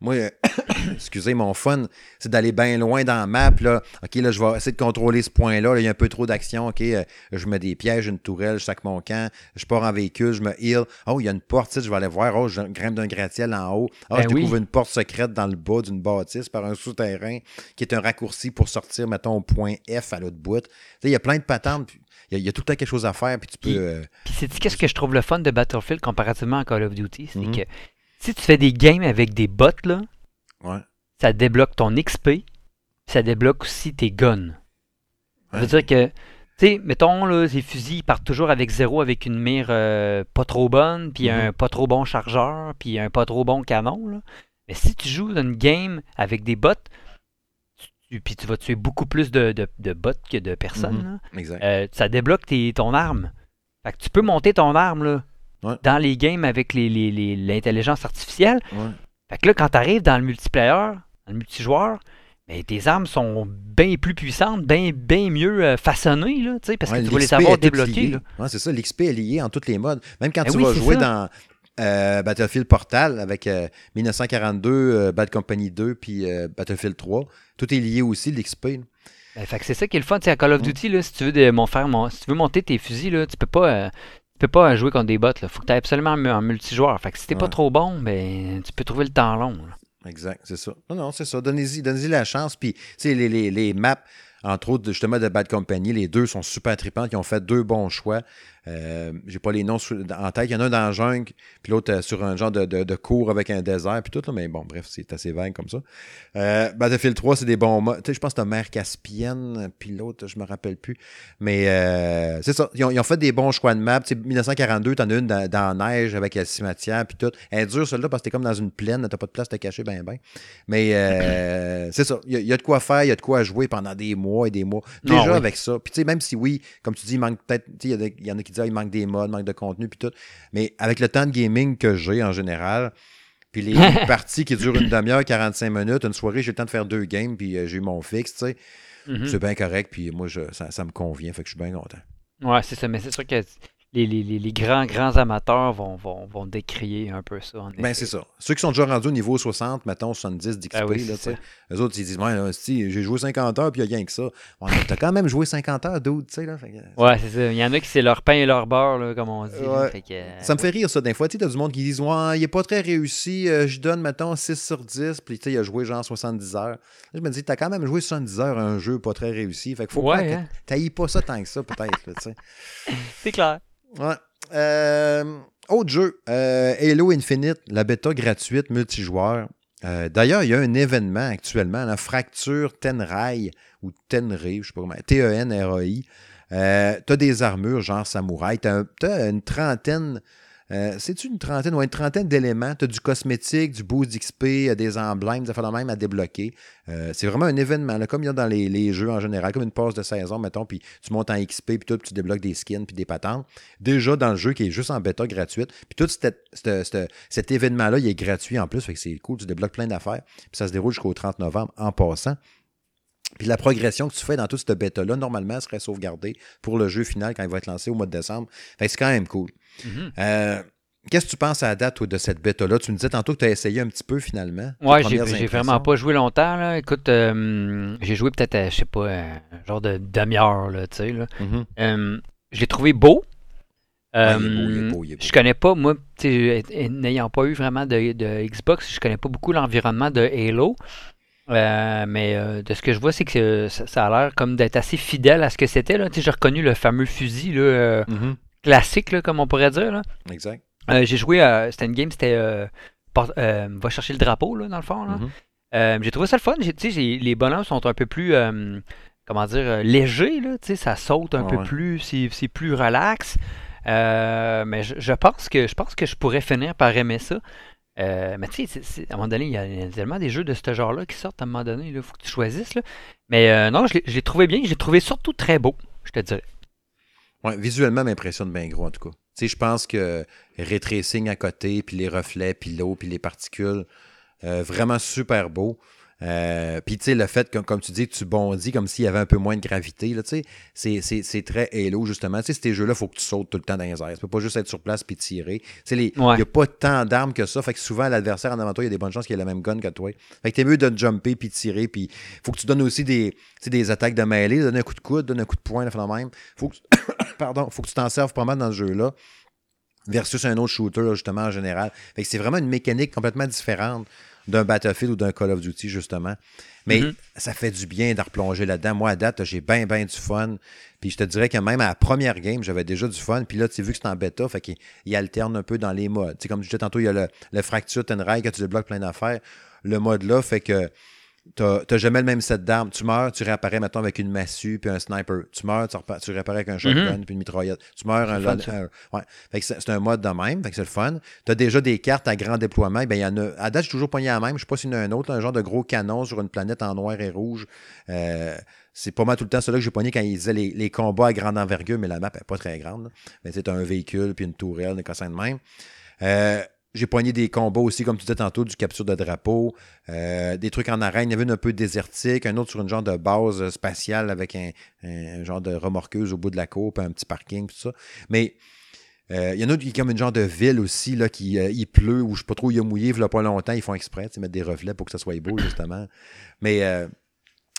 S1: moi euh, excusez, mon fun, c'est d'aller bien loin dans la map. Là. OK, là, je vais essayer de contrôler ce point-là. Là, Il y a un peu trop d'action. OK, euh, je mets des pièges, une tourelle, je sac mon camp, je pars en véhicule, je me heal. Oh, il y a une porte, tu sais, je vais aller voir. Oh, je grimpe d'un gratte-ciel en haut.
S2: Ben
S1: je
S2: oui.
S1: découvre une porte secrète dans le bas d'une bâtisse par un souterrain qui est un raccourci pour sortir, mettons, au point F à l'autre bout. Tu sais, il y a plein de patentes. puis Il y, a- il y a tout le temps quelque chose à faire, puis tu peux...
S2: Puis-
S1: euh,
S2: Puis c'est qu'est-ce que je trouve le fun de Battlefield comparativement à Call of Duty, c'est
S1: Mhm.
S2: que si tu fais des games avec des bots là,
S1: ouais.
S2: ça débloque ton XP, ça débloque aussi tes guns. Ça veut dire que, tu sais, mettons, là, les fusils partent toujours avec zéro, avec une mire euh, pas trop bonne, puis un pas trop bon chargeur, puis un pas trop bon canon. Là. Mais si tu joues dans une game avec des bots, tu- puis tu vas tuer beaucoup plus de, de, de bots que de personnes, là,
S1: Exact.
S2: euh, ça débloque tes- ton arme. Fait que tu peux monter ton arme là,
S1: Ouais.
S2: dans les games avec les- les- les- l'intelligence artificielle.
S1: Ouais.
S2: Fait que là, quand tu arrives dans le multiplayer, dans le multijoueur, ben, tes armes sont bien plus puissantes, bien, bien mieux euh, façonnées, là, parce
S1: Ouais,
S2: que tu vas les avoir débloquées.
S1: Ouais, c'est ça, l'XP est lié en tous les modes. Même quand
S2: Ben
S1: tu
S2: oui,
S1: vas jouer
S2: ça.
S1: dans euh, Battlefield Portal avec euh, 1942, euh, Bad Company 2, puis Battlefield 3, tout est lié aussi, l'XP.
S2: Ben, fait que c'est ça qui est le fun. à Call of Duty, là, si tu veux de, mon faire, mon- si tu veux monter tes fusils, là, tu peux pas. Tu peux pas jouer contre des bots. Il faut que tu aies absolument un, un multijoueur. Fait que si t'es pas
S1: Ouais.
S2: trop bon, ben tu peux trouver le temps long. là.
S1: Exact, c'est ça. Non, non, c'est ça. Donnez-y donnez la chance. Puis, tu les, les, les maps, entre autres, justement, de Bad Company, les deux sont super tripantes. Ils ont fait deux bons choix. Euh, J'ai pas les noms sous- en tête. Il y en a un dans la jungle, puis l'autre euh, sur un genre de, de, de cours avec un désert, puis tout. Là, mais bon, bref, c'est assez vague comme ça. Euh, Battlefield 3, c'est des bons modes. Tu sais, je pense que Mère Caspienne, puis l'autre, je me rappelle plus. Mais euh, c'est ça. Ils ont, ils ont fait des bons choix de map. Tu sais, 1942, t'en as une dans, dans la neige avec le cimetière, puis tout. Elle est dure, celle-là, parce que t'es comme dans une plaine, t'as pas de place de te cacher ben ben. Mais euh, c'est ça. Il y, a- il y a de quoi faire, il y a de quoi jouer pendant des mois et des mois. Déjà
S2: oui.
S1: avec ça. Puis tu sais, même si oui, comme tu dis, il manque peut-être. tu sais, il y en a qui ah, il manque des modes, manque de contenu, puis tout. Mais avec le temps de gaming que j'ai en général, puis les parties qui durent une demi-heure, 45 minutes, une soirée, j'ai le temps de faire deux games, puis euh, j'ai eu mon fixe, tu sais.
S2: Mhm.
S1: C'est bien correct, puis moi, je, ça, ça me convient, fait que je suis bien content.
S2: Ouais, c'est ça. Mais c'est sûr que les, les- les- grands, grands amateurs vont, vont, vont décrier un peu ça. en
S1: Ben, c'est ça. Ceux qui sont déjà rendus au niveau 60, mettons 70 d'XP,
S2: Ah oui,
S1: eux autres, ils disent, si, j'ai joué 50 heures, puis il n'y a rien que ça. T'as quand même joué 50 heures, dude, tu sais, là. fait que-
S2: Ouais, c'est ça. Il y en a qui c'est leur pain et leur beurre, là, comme on dit. là.
S1: Ouais.
S2: Fait que, euh,
S1: Ça me fait rire, ça, des fois. Tu t'as du monde qui disent, ouais, il est pas très réussi, euh, je donne, mettons, 6 sur 10, puis tu il a joué genre 70 heures. Là, je me dis, t'as quand même joué 70 heures à un jeu pas très réussi. Fait qu'il faut
S2: Ouais,
S1: pas que
S2: hein.
S1: pas ça tant que ça, peut-être, tu sais.
S2: C'est clair.
S1: Ouais. Euh, autre jeu, euh, Halo Infinite, la bêta gratuite multijoueur. Euh, D'ailleurs, il y a un événement actuellement, la Fracture Tenrai, ou Tenrai, je sais pas comment, T-E-N-R-A-I. Euh, t'as des armures genre samouraï, t'as une trentaine, euh, c'est-tu une trentaine ou une trentaine d'éléments, t'as du cosmétique, du boost d'XP, euh, des emblèmes, des affaires même à débloquer. Euh, c'est vraiment un événement, comme il y a dans les, les jeux en général, comme une passe de saison, mettons, puis tu montes en XP, puis tout, tu débloques des skins, puis des patentes. Déjà dans le jeu qui est juste en bêta gratuite. Puis tout cet événement-là, il est gratuit en plus, c'est cool, tu débloques plein d'affaires. Puis ça se déroule jusqu'au 30 novembre en passant. Puis la progression que tu fais dans toute cette bêta-là, normalement, serait sauvegardée pour le jeu final quand il va être lancé au mois de décembre. Fait c'est quand même cool.
S2: Mhm.
S1: Euh, Qu'est-ce que tu penses à la date de cette bêta-là? Tu me disais tantôt que tu as essayé un petit peu finalement.
S2: Ouais, j'ai vraiment pas joué longtemps. Là. Écoute, euh, j'ai joué peut-être, à, je sais pas, un genre de demi-heure, là, tu sais. là.
S1: Mhm.
S2: Euh, je l'ai trouvé beau. Euh. Je connais pas, moi, n'ayant pas eu vraiment de, de Xbox, je connais pas beaucoup l'environnement de Halo. Euh, mais euh, de ce que je vois, c'est que euh, ça, ça a l'air comme d'être assez fidèle à ce que c'était. J'ai reconnu le fameux fusil là,
S1: Mhm.
S2: classique, là, comme on pourrait dire. là.
S1: Exact.
S2: J'ai joué à. C'était une game, c'était. va chercher le drapeau, là, dans le fond.
S1: Mhm.
S2: Euh, j'ai trouvé ça le fun. Les bonhommes sont un peu plus, comment dire, légers. Là, ça saute un peu
S1: ouais.
S2: plus, c'est c'est plus relax. Mais je, je pense que je pense que je pourrais finir par aimer ça. Euh, mais tu sais, à un moment donné, il y, a, tellement des jeux de ce genre-là qui sortent à un moment donné. Il faut que tu choisisses. Là. Mais euh, non, je l'ai- trouvé bien. Je l'ai trouvé surtout très beau, je te dirais.
S1: Ouais, visuellement, m'impressionne bien gros, en tout cas. Tu sais, je pense que ray tracing à côté, puis les reflets, puis l'eau, puis les particules, euh, vraiment super beau. Euh, puis, tu sais, le fait, que, comme tu dis, tu bondis comme s'il y avait un peu moins de gravité, là, tu sais, c'est- c'est c'est très Halo, justement. Tu sais, ces jeux-là, il faut que tu sautes tout le temps dans les airs. Tu peux pas juste être sur place puis tirer. Tu sais, les- il
S2: Ouais.
S1: n'y a pas tant d'armes que ça, fait que souvent, l'adversaire en avant toi, il y a des bonnes chances qu'il ait la même gun que toi. Fait que t'es mieux de jumper puis tirer, puis faut que tu donnes aussi des, des attaques de mêlée, donner un coup de coude, donner un coup de poing, la de même. Faut que, pardon, faut que tu t'en serves pas mal dans ce jeu-là versus un autre shooter, là, justement, en général. Fait que c'est vraiment une mécanique complètement différente d'un Battlefield ou d'un Call of Duty, justement. Mais
S2: Mhm.
S1: ça fait du bien de replonger là-dedans. Moi, à date, j'ai bien, bien du fun. Puis je te dirais que même à la première game, j'avais déjà du fun. Puis là, tu as vu que c'est en bêta, fait qu'il il alterne un peu dans les modes. Tu sais, comme je disais tantôt, il y a le, le Fracture Tenrai que tu débloques plein d'affaires. Le mode là fait que t'as jamais le même set d'armes. Tu meurs, tu réapparais, mettons, avec une massue puis un sniper. Tu meurs, tu, tu réapparais avec un shotgun puis une mitraillette. Tu meurs, un,
S2: Mhm. C'est fun,
S1: un- ouais. Fait que c'est c'est un mode de même, fait que c'est le fun. T'as déjà des cartes à grand déploiement. Ben, il y en a. À date, j'ai toujours pogné la même. Je sais pas s'il y en a un autre, un genre de gros canon sur une planète en noir et rouge. Euh, c'est pas mal tout le temps celui que j'ai pogné quand ils disaient les, les combats à grande envergure, mais la map n'est pas très grande. là. Mais tu sais, t'as un véhicule puis une tourelle, des cossins de même. Euh, j'ai pogné des combats aussi, comme tu disais tantôt, du capture de drapeau, euh, des trucs en arène. Il y avait une un peu désertique, un autre sur une genre de base spatiale avec un, genre de remorqueuse au bout de la cour, puis un petit parking, tout ça. Mais euh, il y en a qui comme une genre de ville aussi, là, qui euh, il pleut, ou je sais pas trop, il a mouillé, il pas longtemps, ils font exprès, tu sais, des reflets pour que ça soit beau, justement. Mais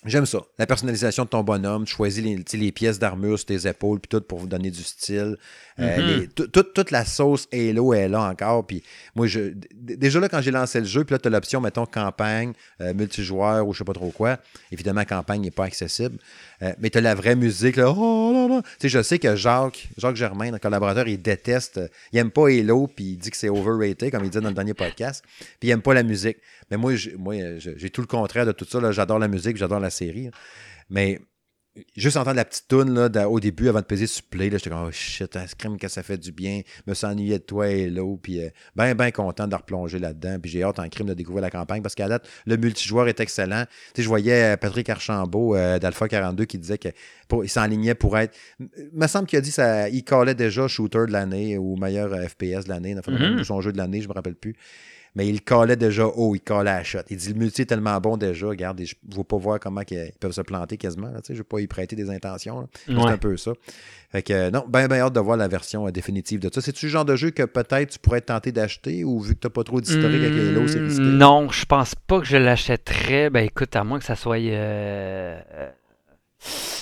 S1: J'aime ça. La personnalisation de ton bonhomme. Tu choisis les, pièces d'armure sur tes épaules, puis tout pour vous donner du style. Euh,
S2: Mhm.
S1: les- tout- tout- toute la sauce Halo est là encore. Puis moi, je, déjà là, quand j'ai lancé le jeu, puis là, tu as l'option, mettons, campagne, euh, multijoueur ou je sais pas trop quoi. Évidemment, campagne n'est pas accessible. Euh, mais tu as la vraie musique. Là, oh là là. Tu sais, je sais que Jacques, Jacques Germain, notre collaborateur, il déteste, il aime pas Halo, puis il dit que c'est overrated, comme il dit dans le dernier podcast. Puis il aime pas la musique. Mais moi, j'ai- moi euh, j'ai tout le contraire de tout ça. là. J'adore la musique, j'adore la série. là. Mais juste entendre la petite toune là, au début avant de peser sur play, là, j'étais comme oh shit, hein, crème que ça fait du bien. Me s'ennuyait de toi et l'eau, puis euh, ben ben content de replonger là-dedans. Puis j'ai hâte en crime de découvrir la campagne parce qu'à date, le multijoueur est excellent. Tu sais, je voyais euh, Patrick Archambault euh, d'Alpha 42 qui disait que pour, il s'enlignait pour être. Il me semble qu'il a dit ça, il collait déjà shooter de l'année ou meilleur FPS de l'année, enfin,
S2: Mhm.
S1: ou son jeu de l'année, je me rappelle plus. Mais il collait déjà haut, il collait à la shot. Il dit le multi est tellement bon déjà, regarde, je ne veux pas voir comment qu'ils peuvent se planter quasiment. là, je ne veux pas y prêter des intentions. C'est
S2: Ouais.
S1: un peu ça. Fait que non, ben ben hâte de voir la version euh, définitive de ça. C'est-tu le genre de jeu que peut-être tu pourrais tenté d'acheter ou vu que tu n'as pas trop d'historique avec Halo, c'est risqué?
S2: Hmm, Non, je pense pas que je l'achèterais. Ben écoute, à moins que ça soit. euh, euh,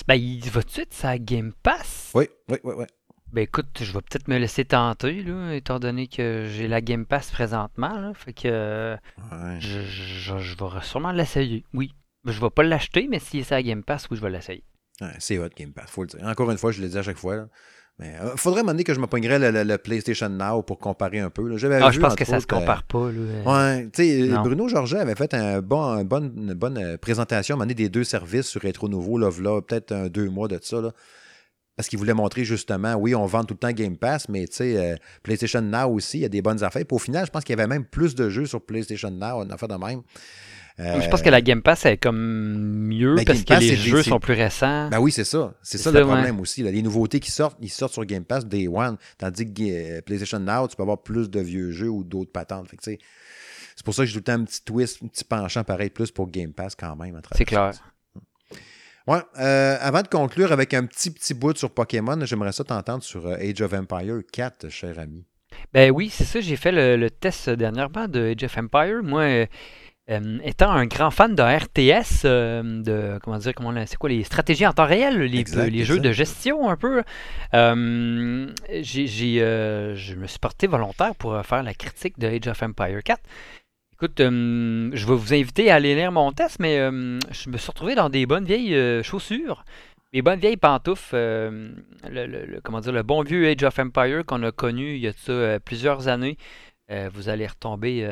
S2: Ben, il va tout de suite ça Game Pass?
S1: Oui, oui, oui, oui.
S2: Ben écoute, je vais peut-être me laisser tenter, là, étant donné que j'ai la Game Pass présentement. Là, fait que euh,
S1: Ouais.
S2: je, je- je vais sûrement l'essayer. Oui. Je vais pas l'acheter, mais si c'est à Game Pass, oui, je vais l'essayer.
S1: Ouais, c'est hot Game Pass, faut le dire. Encore une fois, je le dis à chaque fois. là. Mais euh, faudrait m'amener que je me pognerais le, le- le PlayStation Now pour comparer un peu. là. J'avais
S2: Ah,
S1: vu,
S2: je pense
S1: entre
S2: que ça se
S1: autres, euh,
S2: compare pas. Là. euh,
S1: Ouais, tu sais,
S2: Non.
S1: Bruno Georget avait fait un bon, un une bonne euh, présentation, à un moment donné, des deux services sur Rétro Nouveau, là, v'là peut-être un, deux mois de ça, là. Parce qu'il voulait montrer justement, oui, on vend tout le temps Game Pass, mais tu sais, euh, PlayStation Now aussi, il y a des bonnes affaires. Puis au final, je pense qu'il y avait même plus de jeux sur PlayStation Now, une affaire de même. Euh,
S2: Je pense que la Game Pass est comme mieux
S1: Ben,
S2: parce que les jeux sont plus récents.
S1: Ben oui, c'est ça. C'est ça, le
S2: ouais.
S1: problème aussi. là. Les nouveautés qui sortent, ils sortent sur Game Pass Day One. Tandis que euh, PlayStation Now, tu peux avoir plus de vieux jeux ou d'autres patentes. Fait que, c'est pour ça que j'ai tout le temps un petit twist, un petit penchant pareil plus pour Game Pass quand même.
S2: C'est clair.
S1: ça. Ouais, euh, avant de conclure avec un petit petit bout sur Pokémon, j'aimerais ça t'entendre sur euh, Age of Empire 4, cher ami.
S2: Ben oui, c'est ça, j'ai fait le, le test dernièrement de Age of Empire. Moi, euh, étant un grand fan de RTS, euh, de comment dire, comment on- c'est quoi les stratégies en temps réel, les,
S1: Exact,
S2: les jeux de gestion un peu. euh, j'ai, je me suis porté volontaire pour faire la critique de Age of Empire 4. Écoute, euh, je vais vous inviter à aller lire mon test, mais euh, je me suis retrouvé dans des bonnes vieilles euh, chaussures. Mes bonnes vieilles pantoufles, le, comment dire, le bon vieux Age of Empire qu'on a connu il y a ça plusieurs années. Vous allez retomber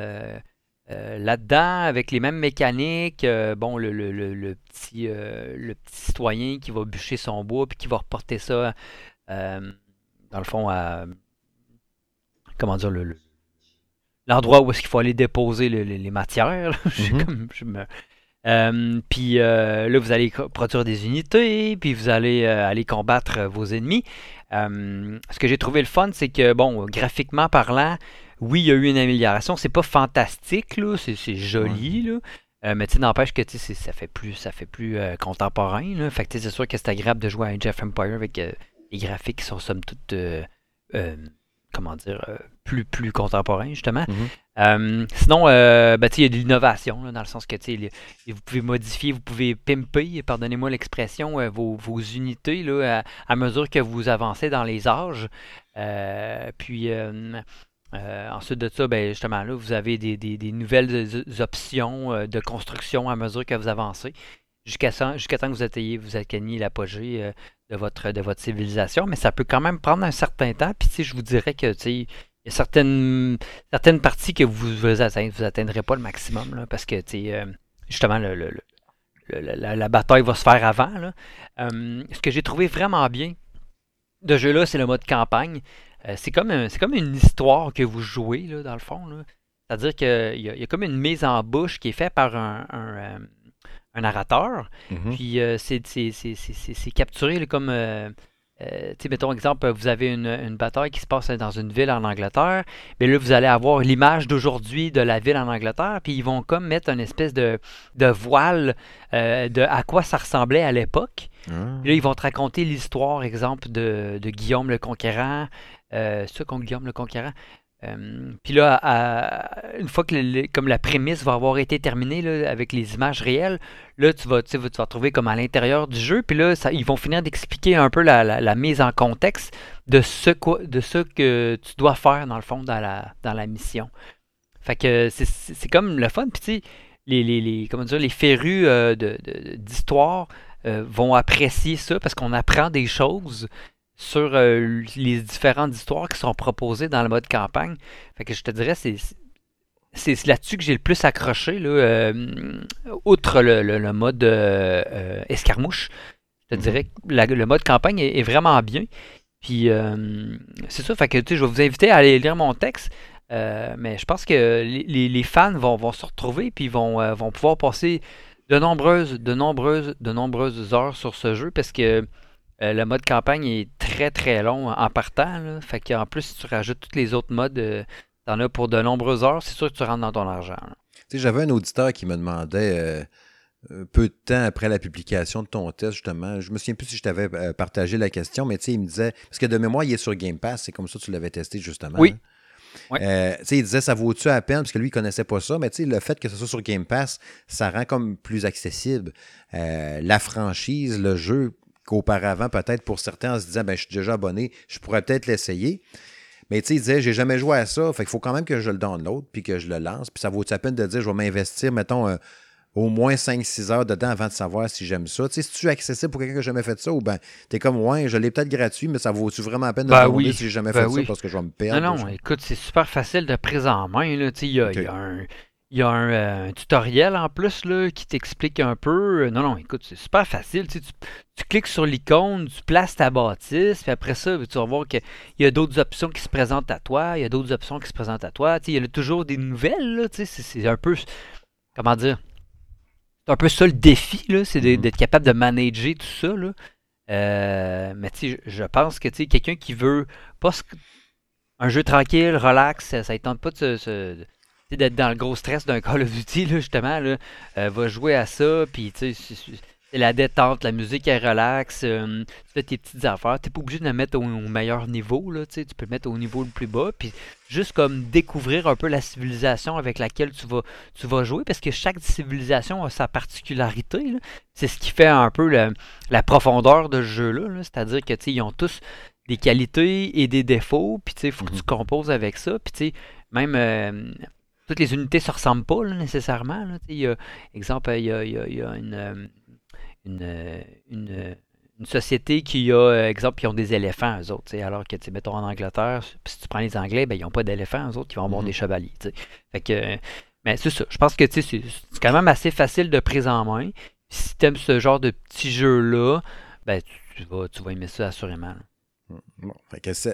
S2: là-dedans avec les mêmes mécaniques. bon, le, petit, le petit citoyen qui va bûcher son bois puis qui va reporter ça, dans le fond, à. Comment dire, le. Le- L'endroit où est-ce qu'il faut aller déposer le- le- les matières.
S1: Mhm.
S2: euh, puis euh, là, vous allez produire des unités, puis vous allez euh, aller combattre euh, vos ennemis. Ce que j'ai trouvé le fun, c'est que, bon, graphiquement parlant, oui, il y a eu une amélioration. C'est pas fantastique, là, c'est joli, là. Euh, mais tu n'empêche que ça fait plus, ça fait plus euh, contemporain. Là. Fait que c'est sûr que c'est agréable de jouer à Jeff Empire avec euh, des graphiques qui sont somme toute, comment dire, euh, plus, plus contemporains, justement.
S1: Mhm.
S2: Euh, sinon, euh, ben, il y a de l'innovation, là, dans le sens que vous pouvez modifier, vous pouvez pimper, pardonnez-moi l'expression, vos, vos unités là, à, à mesure que vous avancez dans les âges. Puis euh, ensuite de ça, ben, justement, là, vous avez des, des- des nouvelles options euh, de construction à mesure que vous avancez. Jusqu'à jusqu'à temps que vous atteigniez, vous atteigniez l'apogée euh, de, votre, civilisation. Mais ça peut quand même prendre un certain temps. Puis, sais, je vous dirais que, il y a certaines, parties que vous vous atteindrez, vous atteindrez pas le maximum, là, parce que, euh, justement, le, le- la, bataille va se faire avant. ce que j'ai trouvé vraiment bien de jeu-là, c'est le mode campagne. c'est comme, comme une histoire que vous jouez, là, dans le fond. C'est-à-dire qu'il y, a comme une mise en bouche qui est faite par un, un, narrateur. Mm-hmm. Puis c'est capturé comme euh, mettons exemple, vous avez une, bataille qui se passe dans une ville en Angleterre, mais là, vous allez avoir l'image d'aujourd'hui de la ville en Angleterre, puis ils vont comme mettre une espèce de, voile euh, de à quoi ça ressemblait à l'époque. Ah. Là, ils vont te raconter l'histoire, exemple, de, Guillaume le Conquérant, euh, ça contre Guillaume le Conquérant? Euh, puis là, une fois que comme la prémisse va avoir été terminée avec les images réelles, là, tu vas, tu, vas, te retrouver comme à l'intérieur du jeu. Puis là, ils vont finir d'expliquer un peu la, mise en contexte de ce, de ce que tu dois faire, dans le fond, dans la, dans la mission. Fait que c'est comme le fun. Puis tu sais, les, les, comment dire, les férus euh, d'histoire euh, vont apprécier ça parce qu'on apprend des choses sur euh, les différentes histoires qui sont proposées dans le mode campagne. Fait que je te dirais, c'est c'est là-dessus que j'ai le plus accroché, là, euh, outre le, mode euh, escarmouche. Je te dirais que le mode campagne est, vraiment bien. Puis c'est ça, fait que je vais vous inviter à aller lire mon texte. mais je pense que les, fans vont, vont, se retrouver puis vont, vont pouvoir passer de nombreuses, de nombreuses, de nombreuses heures sur ce jeu parce que euh, le mode campagne est très très long en partant. Là. Fait qu'en plus, si tu rajoutes tous les autres modes, euh, tu en as pour de nombreuses heures, c'est sûr que tu rentres dans ton argent.
S1: J'avais un auditeur qui me demandait euh, peu de temps après la publication de ton test, justement. Je me souviens plus si je t'avais partagé la question, mais il me disait. Parce que de mémoire, il est sur Game Pass, c'est comme ça que tu l'avais testé, justement.
S2: Oui.
S1: il disait ça vaut-tu à peine? Parce que lui il connaissait pas ça mais le fait que ce soit sur Game Pass ça rend comme plus accessible la franchise le jeu qu'auparavant, peut-être pour certains, en se disant, ben, je suis déjà abonné, je pourrais peut-être l'essayer. Mais tu sais, il disait, j'ai jamais joué à ça, fait qu'il faut quand même que je le download, puis que je le lance, puis ça vaut la peine de dire, je vais m'investir, mettons, euh, au moins 5-6 heures dedans avant de savoir si j'aime ça? Tu sais, si tu es accessible pour quelqu'un qui n'a jamais fait ça, ou ben, es comme, ouais, je l'ai peut-être gratuit, mais ça vaut-tu vraiment la peine de
S2: ben oui.
S1: si j'ai jamais
S2: ben
S1: fait ça parce que je vais me perdre?
S2: Non, non, écoute, c'est super facile de prise en main, là. Tu sais, il y a un il y a euh, un, tutoriel en plus là, qui t'explique un peu. Non, non, écoute, c'est super facile. Tu, tu, cliques sur l'icône, tu places ta bâtisse, puis après ça, tu vas voir qu'il y a d'autres options qui se présentent à toi. Il y a d'autres options qui se présentent à toi. il y a toujours des nouvelles. c'est un peu. Comment dire? C'est un peu ça le défi, c'est mm-hmm. d'être capable de manager tout ça. Là. Euh, mais je pense que quelqu'un qui veut pas un jeu tranquille, relax, ça ne tente pas de se d'être dans le gros stress d'un Call of Duty, là, justement, là, euh, va jouer à ça, puis tu sais, c'est la détente, la musique est relax, euh, tu fais tes petites affaires, tu n'es pas obligé de la mettre au, meilleur niveau, là, tu peux le mettre au niveau le plus bas, puis juste comme découvrir un peu la civilisation avec laquelle tu vas, tu vas jouer, parce que chaque civilisation a sa particularité, c'est ce qui fait un peu la profondeur de ce jeu-là, -là, cest à dire que ils ont tous des qualités et des défauts, puis il faut que tu mm-hmm. composes avec ça, puis même... Euh, toutes les unités ne se ressemblent pas nécessairement. Là. Il y a, exemple, il y a, il y a, une, euh, une, une, une, société qui a, exemple, qui ont des éléphants, eux autres. Alors que, mettons, en Angleterre, si tu prends les Anglais, ben, ils n'ont pas d'éléphants, eux autres, qui vont avoir mm-hmm. des chevaliers. Fait que, mais c'est ça. Je pense que c'est quand même assez facile de prise en main. Si tu aimes ce genre de petits jeux-là, ben, tu, vas, tu vas aimer ça assurément.
S1: Bon,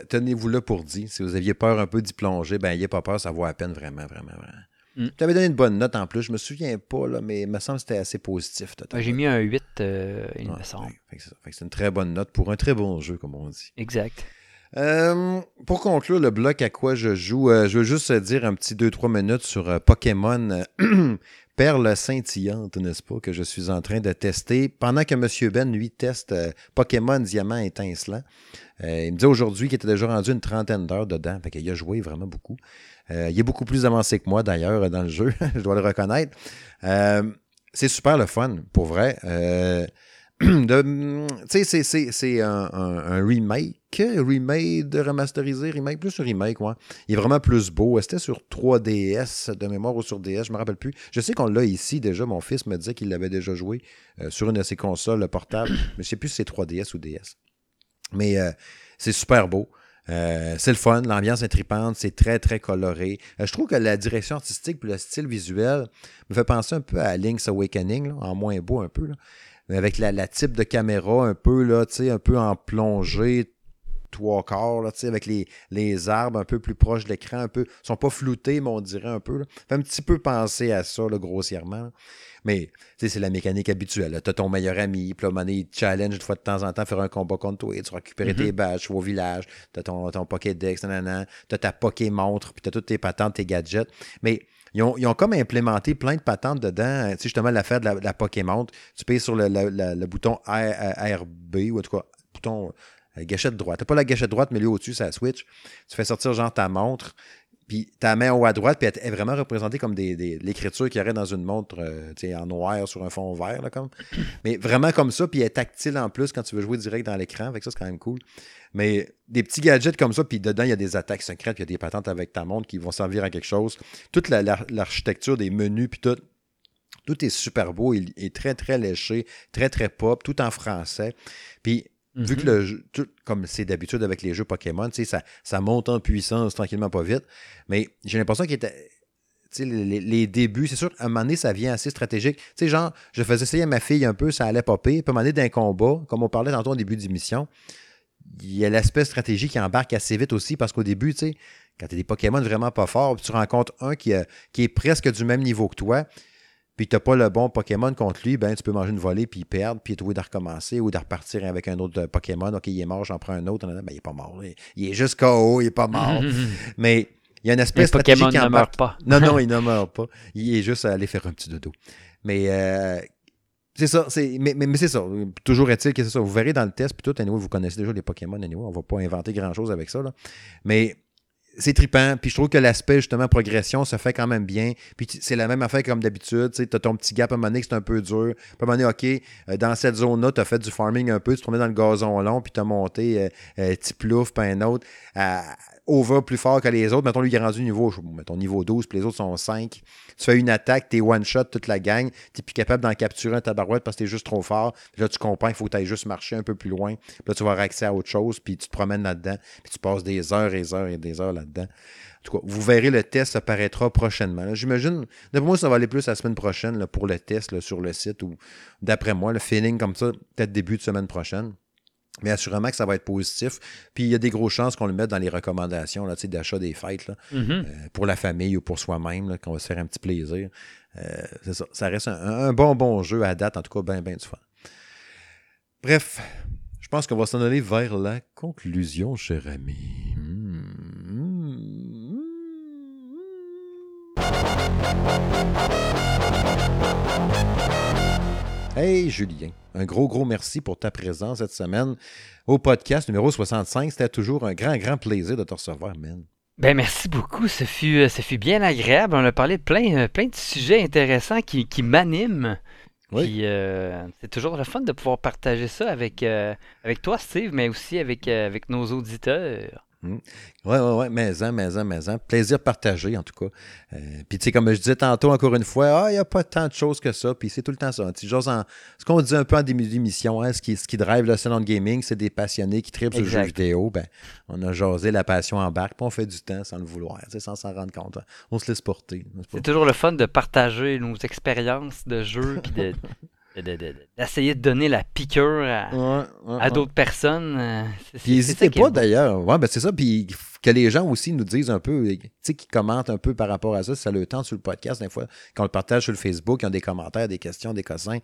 S1: tenez-vous là pour dire. Si vous aviez peur un peu d'y plonger, ben, n'ayez pas peur, ça vaut à peine vraiment, vraiment, vraiment. Mm. Tu avais donné une bonne note en plus, je me souviens pas, là, mais il me semble que c'était assez positif.
S2: J'ai mis un 8, euh, il me semble.
S1: c'est une très bonne note pour un très bon jeu, comme on dit.
S2: Exact.
S1: Euh, pour conclure le bloc à quoi je joue, euh, je veux juste dire un petit 2-3 minutes sur Pokémon perle scintillante, n'est-ce pas, que je suis en train de tester pendant que M. Ben, lui, teste Pokémon Diamant étincelant. Euh, il me dit aujourd'hui qu'il était déjà rendu une trentaine d'heures dedans. Fait qu'il a joué vraiment beaucoup. Euh, il est beaucoup plus avancé que moi, d'ailleurs, dans le jeu. je dois le reconnaître. Euh, c'est super le fun, pour vrai. tu sais, c'est un, remake, remake remasterisé, remake, plus un remake, ouais. Il est vraiment plus beau. C'était sur 3DS de mémoire ou sur DS, je me rappelle plus. Je sais qu'on l'a ici déjà. Mon fils me disait qu'il l'avait déjà joué sur une de ses consoles portables. Mais je sais plus si c'est 3DS ou DS. Mais euh, c'est super beau. Euh, c'est le fun, l'ambiance est tripante, c'est très, très coloré. Euh, je trouve que la direction artistique et le style visuel me fait penser un peu à Link's Awakening, là, en moins beau un peu. Mais avec la, la type de caméra un peu, là, un peu en plongée, trois quarts, là, avec les, les arbres un peu plus proches de l'écran, un peu. Ils sont pas floutés, mais on dirait un peu. Là. fait un petit peu penser à ça, là, grossièrement. Mais c'est la mécanique habituelle. Tu as ton meilleur ami, puis là, il challenge une fois de temps en temps faire un combat contre toi. Tu récupérer tes mm-hmm. badges au village, tu as ton, ton Pokédex, tu as ta Pokémontre, puis tu as toutes tes patentes, tes gadgets. Mais ils ont, ils ont, comme implémenté plein de patentes dedans. Tu sais, justement, l'affaire de la, la Pokémontre. Tu payes sur le, le, bouton RB, ou en tout cas, bouton euh, gâchette droite. Tu n'as pas la gâchette droite, mais lui au-dessus, ça switch. Tu fais sortir genre ta montre. Puis ta main en haut à droite, puis elle est vraiment représentée comme des, l'écriture qu'il y aurait dans une montre euh, en noir sur un fond vert. Là, comme. Mais vraiment comme ça, puis elle est tactile en plus quand tu veux jouer direct dans l'écran. Avec ça, c'est quand même cool. Mais des petits gadgets comme ça, puis dedans, il y a des attaques secrètes, puis il y a des patentes avec ta montre qui vont servir à quelque chose. Toute l'architecture des menus, puis tout. Tout est super beau, il est très, très léché, très, très pop, tout en français. Puis Vu que mm-hmm. le jeu, comme c'est d'habitude avec les jeux Pokémon, ça, ça monte en puissance tranquillement pas vite. Mais j'ai l'impression qu'il était. Les, les, débuts, c'est sûr, à un moment donné, ça vient assez stratégique. Tu sais, genre, je faisais essayer à ma fille un peu, ça allait popper. Puis à un moment donné, d'un combat, comme on parlait tantôt au début d'émission, il y a l'aspect stratégique qui embarque assez vite aussi parce qu'au début, tu sais, quand tu as des Pokémon vraiment pas forts, tu rencontres un qui, qui est presque du même niveau que toi, puis tu n'as pas le bon Pokémon contre lui, ben tu peux manger une volée puis perdre, puis trouver de recommencer ou de repartir avec un autre Pokémon. OK, il est mort, j'en prends un autre. Ben, il n'est pas mort. Il est juste KO, il n'est pas mort. Mais il y a une espèce de
S2: Pokémon ne meurt pas.
S1: non, non, il ne meurt pas. Il est juste à aller faire un petit dodo. Mais euh, c'est ça, mais, mais, c'est ça. Toujours est-il que c'est ça. Vous verrez dans le test, puis tout, anyway, vous connaissez déjà les Pokémon, anyway, on ne va pas inventer grand-chose avec ça. Là. Mais c'est trippant. Puis je trouve que l'aspect, justement, progression se fait quand même bien. Puis c'est la même affaire comme d'habitude. Tu as ton petit gap à un moment donné c'est un peu dur. Puis à un moment donné, OK, euh, dans cette zone-là, tu as fait du farming un peu, tu te remets dans le gazon long, puis tu as monté euh, euh, petit plouf, puis un autre over plus fort que les autres. Mettons, lui, il est rendu niveau, niveau 12, puis les autres sont 5. Tu fais une attaque, t'es one-shot toute la gang, t'es plus capable d'en capturer un tabarouette parce que t'es juste trop fort. Puis là, tu comprends il faut que tu ailles juste marcher un peu plus loin. Puis là, tu vas avoir accès à autre chose, puis tu te promènes là-dedans, puis tu passes des heures et des heures et des heures là-dedans. En tout cas, vous verrez, le test apparaîtra prochainement. J'imagine, d'après moi, ça va aller plus la semaine prochaine pour le test sur le site, ou d'après moi, le feeling comme ça, peut-être début de semaine prochaine. Mais assurément que ça va être positif. Puis il y a des grosses chances qu'on le mette dans les recommandations d'achat des fêtes mm-hmm. euh, pour la famille ou pour soi-même, qu'on va se faire un petit plaisir. Euh, c'est ça. Ça reste un, bon, bon jeu à date, en tout cas, bien, bien du fun. Bref, je pense qu'on va s'en aller vers la conclusion, cher ami. Hey Julien, un gros, gros merci pour ta présence cette semaine au podcast numéro 65. C'était toujours un grand, grand plaisir de te recevoir, man.
S2: Ben merci beaucoup, ce fut, euh, fut bien agréable. On a parlé de plein, euh, plein de sujets intéressants qui, qui m'animent. Oui. Euh, c'est toujours le fun de pouvoir partager ça avec, avec toi, Steve, mais aussi avec, avec nos auditeurs.
S1: Oui, oui, oui, maison, maison, maison. Plaisir partagé, en tout cas. Euh, puis, tu sais, comme je disais tantôt, encore une fois, ah, il n'y a pas tant de choses que ça. Puis, c'est tout le temps ça. Ce qu'on dit un peu en début d'émission, hein, ce, qui, ce qui drive le salon de gaming, c'est des passionnés qui tripent sur le jeu vidéo. Ben, on a jasé, la passion embarque, puis on fait du temps sans le vouloir, sans s'en rendre compte. Hein. On se laisse porter.
S2: C'est toujours le fun de partager nos expériences de jeu, puis de. D'essayer de, donner la piqûre à, d'autres personnes. Euh,
S1: n'hésitez pas d'ailleurs. Ouais, ben c'est ça. Puis que les gens aussi nous disent un peu, tu sais, qui commentent un peu par rapport à ça, si ça le temps sur le podcast, des fois, quand on le partage sur le Facebook, ils ont des commentaires, des questions, des cossins,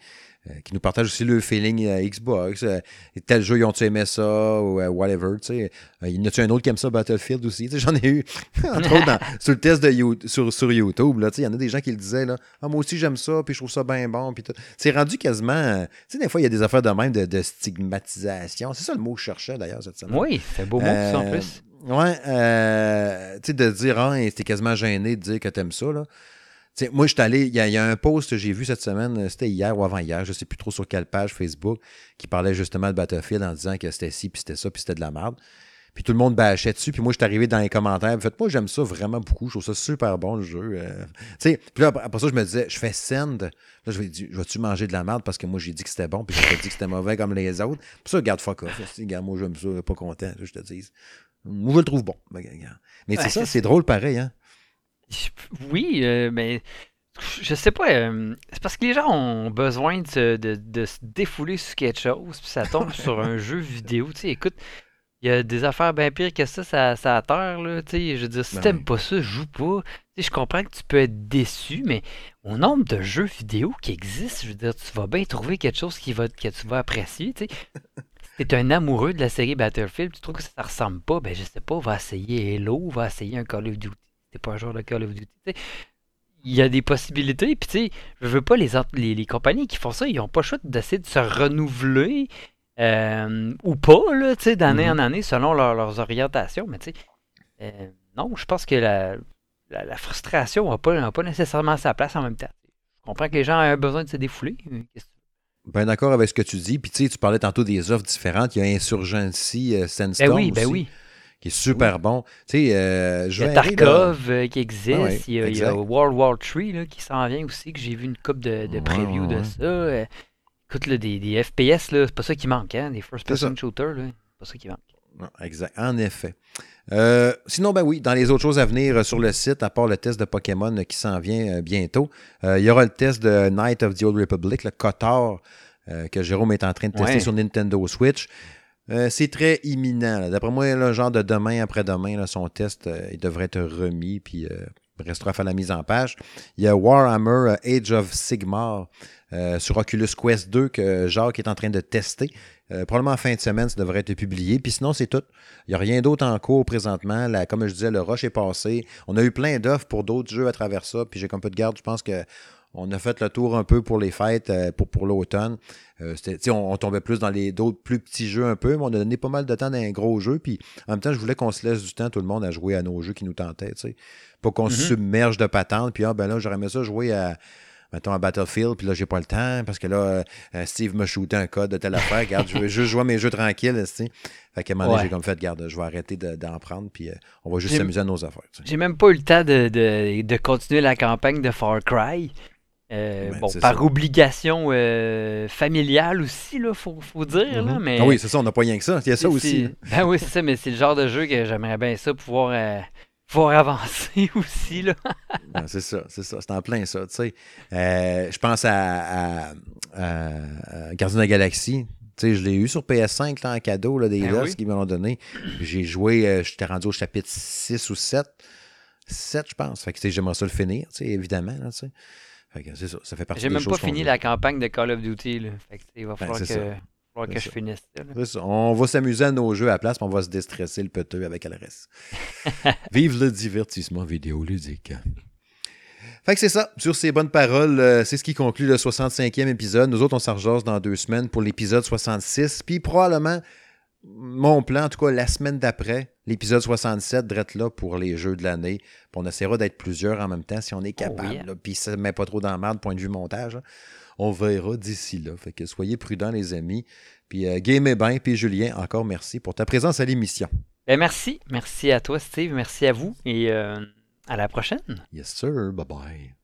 S1: euh, qui nous partagent aussi le feeling euh, Xbox, euh, tel jeu, ils ont-tu aimé ça, ou whatever, tu sais. il y en a-tu un autre qui aime ça, Battlefield aussi, j'en ai eu, entre autres, sur le test de sur, sur YouTube, là, tu sais, il y en a des gens qui le disaient, là, ah, moi aussi j'aime ça, puis je trouve ça bien bon, puis C'est rendu quasiment, tu sais, des fois, il y a des affaires de même de, stigmatisation, c'est ça le mot que je cherchais d'ailleurs cette semaine.
S2: Oui, c'est un beau mot, ça, en plus.
S1: Ouais, euh, tu sais, de dire, ah, t'es quasiment gêné de dire que t'aimes ça, là. sais, moi, je suis allé, il y, a un post que j'ai vu cette semaine, c'était hier ou avant-hier, je sais plus trop sur quelle page Facebook, qui parlait justement de Battlefield en disant que c'était ci, puis c'était ça, puis c'était de la merde. Puis tout le monde bâchait dessus. Puis moi, je suis arrivé dans les commentaires. Fait moi, j'aime ça vraiment beaucoup. Je trouve ça super bon, le jeu. Euh. Puis là, après ça, je me disais, je fais send. Là, je vais je vais-tu manger de la merde parce que moi, j'ai dit que c'était bon. Puis j'ai dit que c'était mauvais comme les autres? Puis ça, regarde, fuck off. Regarde, moi, j'aime ça. Pas content, je te dis. Moi, je le trouve bon. Ben, mais c'est
S2: Ouais,
S1: ça,
S2: c'est-
S1: drôle pareil, hein?
S2: Oui, euh, mais je sais pas. euh, c'est parce que les gens ont besoin de, se- de, de se défouler sur quelque chose, puis ça tombe sur un jeu vidéo. Tu sais, écoute, il y a des affaires bien pires que ça, ça, ça à terre, là. Je veux dire, si
S1: Ben
S2: t'aimes
S1: oui.
S2: pas ça, joue pas. Tu sais, je comprends que tu peux être déçu, mais au nombre de jeux vidéo qui existent, je veux dire, tu vas bien trouver quelque chose qui va, que tu vas apprécier, tu sais. Si t'es un amoureux de la série Battlefield, tu trouves que ça ne ressemble pas, ben je sais pas, va essayer Halo, va essayer un Call of Duty. T'es pas un joueur de Call of Duty. Il y a des possibilités, puis tu sais, je veux pas les, les, les compagnies qui font ça, ils ont pas le choix d'essayer de se renouveler euh, ou pas, là, tu sais, d'année
S1: Mhm.
S2: en année, selon leur- leurs orientations, mais tu sais, euh, non, je pense que la, la, la frustration n'a pas, a pas nécessairement sa place en même temps. Je comprends que les gens ont besoin de se défouler. qu'est-ce que
S1: Ben d'accord avec ce que tu dis. Puis tu sais, tu parlais tantôt des offres différentes. Il y a Insurgency,
S2: veux?
S1: Sandstorm
S2: Ben oui, ben
S1: aussi,
S2: oui.
S1: qui est super bon. Tu sais, euh, je
S2: Il y a
S1: verrai, là-
S2: Tarkov euh, qui existe,
S1: Ah ouais,
S2: il, y a, il y a
S1: exact.
S2: World War III là, qui s'en vient aussi, que j'ai vu une coupe de, de preview
S1: ouais,
S2: de ça. Euh, écoute, là, des, des FPS, c'est pas ça qui manque, hein, des first
S1: C'est ça.
S2: person shooters, c'est pas ça qui manque.
S1: Non, exact, en effet. Euh, sinon, ben oui, dans les autres choses à venir euh, sur le site, à part le test de Pokémon euh, qui s'en vient bientôt, euh, il y aura le test de Night of the Old Republic, le euh, que Jérôme est en train de tester
S2: Ouais.
S1: sur Nintendo Switch. C'est très imminent. D'après moi, là, genre de demain après-demain, son test, il devrait être remis, puis restera à faire la mise en page. Il y a Warhammer euh, Age of Sigmar euh, sur Oculus Quest 2 que Jacques est en train de tester. Euh, probablement en fin de semaine, ça devrait être publié. Puis sinon, c'est tout. Il n'y a rien d'autre en cours présentement. La- comme je disais, le rush est passé. On a eu plein d'offres pour d'autres jeux à travers ça. Puis j'ai comme peu de garde. Je pense que on a fait le tour un peu pour les fêtes, euh, pour, pour l'automne. Euh, on, on tombait plus dans les d'autres plus petits jeux un peu, mais on a donné pas mal de temps dans un gros jeu. Puis en même temps, je voulais qu'on se laisse du temps, tout le monde, à jouer à nos jeux qui nous tentaient. tu sais. Pas qu'on se
S2: Mhm.
S1: submerge de patentes. Puis ah, ben là, j'aurais aimé ça jouer à. Mettons à Battlefield, puis là, j'ai pas le temps parce que là, euh, Steve m'a shooté un code de telle affaire. Regarde, je veux juste jouer à mes jeux tranquilles. Fait qu'à un moment donné,
S2: Ouais.
S1: j'ai comme fait, garde, je vais arrêter de- d'en prendre, puis euh, on va juste s'amuser à nos affaires.
S2: J'ai même pas eu le temps de, de, de continuer la campagne de Far Cry. Euh,
S1: Ben,
S2: bon, par
S1: ça.
S2: obligation euh, familiale aussi, là, faut, faut dire, là,
S1: Mhm.
S2: mais...
S1: Ah oui, c'est ça, on n'a pas rien que ça. Il y a ça aussi.
S2: c'est- Ben oui, c'est ça, mais c'est le genre de jeu que j'aimerais bien ça pouvoir, euh, pouvoir avancer aussi, là.
S1: Ouais, c'est ça, c'est ça. C'est en plein ça, tu sais. Je pense à, à, à- à Gardien de la Galaxie. Tu sais, je l'ai eu sur PS5 là, en cadeau, là, des
S2: Ben oui.
S1: qu'ils me l'ont donné. J'ai joué, j'étais rendu au chapitre 6 ou 7. 7, je pense. Fait que j'aimerais ça le finir, tu sais, évidemment. Là, tu sais. Fait que c'est ça, ça fait partie
S2: J'ai même pas fini la campagne de Call of Duty, là. Fait que, tu sais, il va falloir que, falloir que je finisse ça, là.
S1: C'est ça. On va s'amuser à nos jeux à la place, puis on va se déstresser le peteux avec reste. Vive le divertissement vidéoludique. Fait que c'est ça. Sur ces bonnes paroles, euh, c'est ce qui conclut le 65e épisode. Nous autres, on s'en dans deux semaines pour l'épisode 66. Puis probablement, mon plan, en tout cas, la semaine d'après, l'épisode 67, drette là pour les jeux de l'année. On essaiera d'être plusieurs en même temps si on est capable.
S2: yeah.
S1: là. Puis ça ne met pas trop dans la merde, point de vue montage. là. On verra d'ici là. Fait que soyez prudents, les amis. Puis euh, gamez bien. Puis Julien, encore merci pour ta présence à l'émission.
S2: Ben merci. Merci à toi, Steve. Merci à vous. Et euh, à la prochaine.
S1: Yes, sir. Bye bye.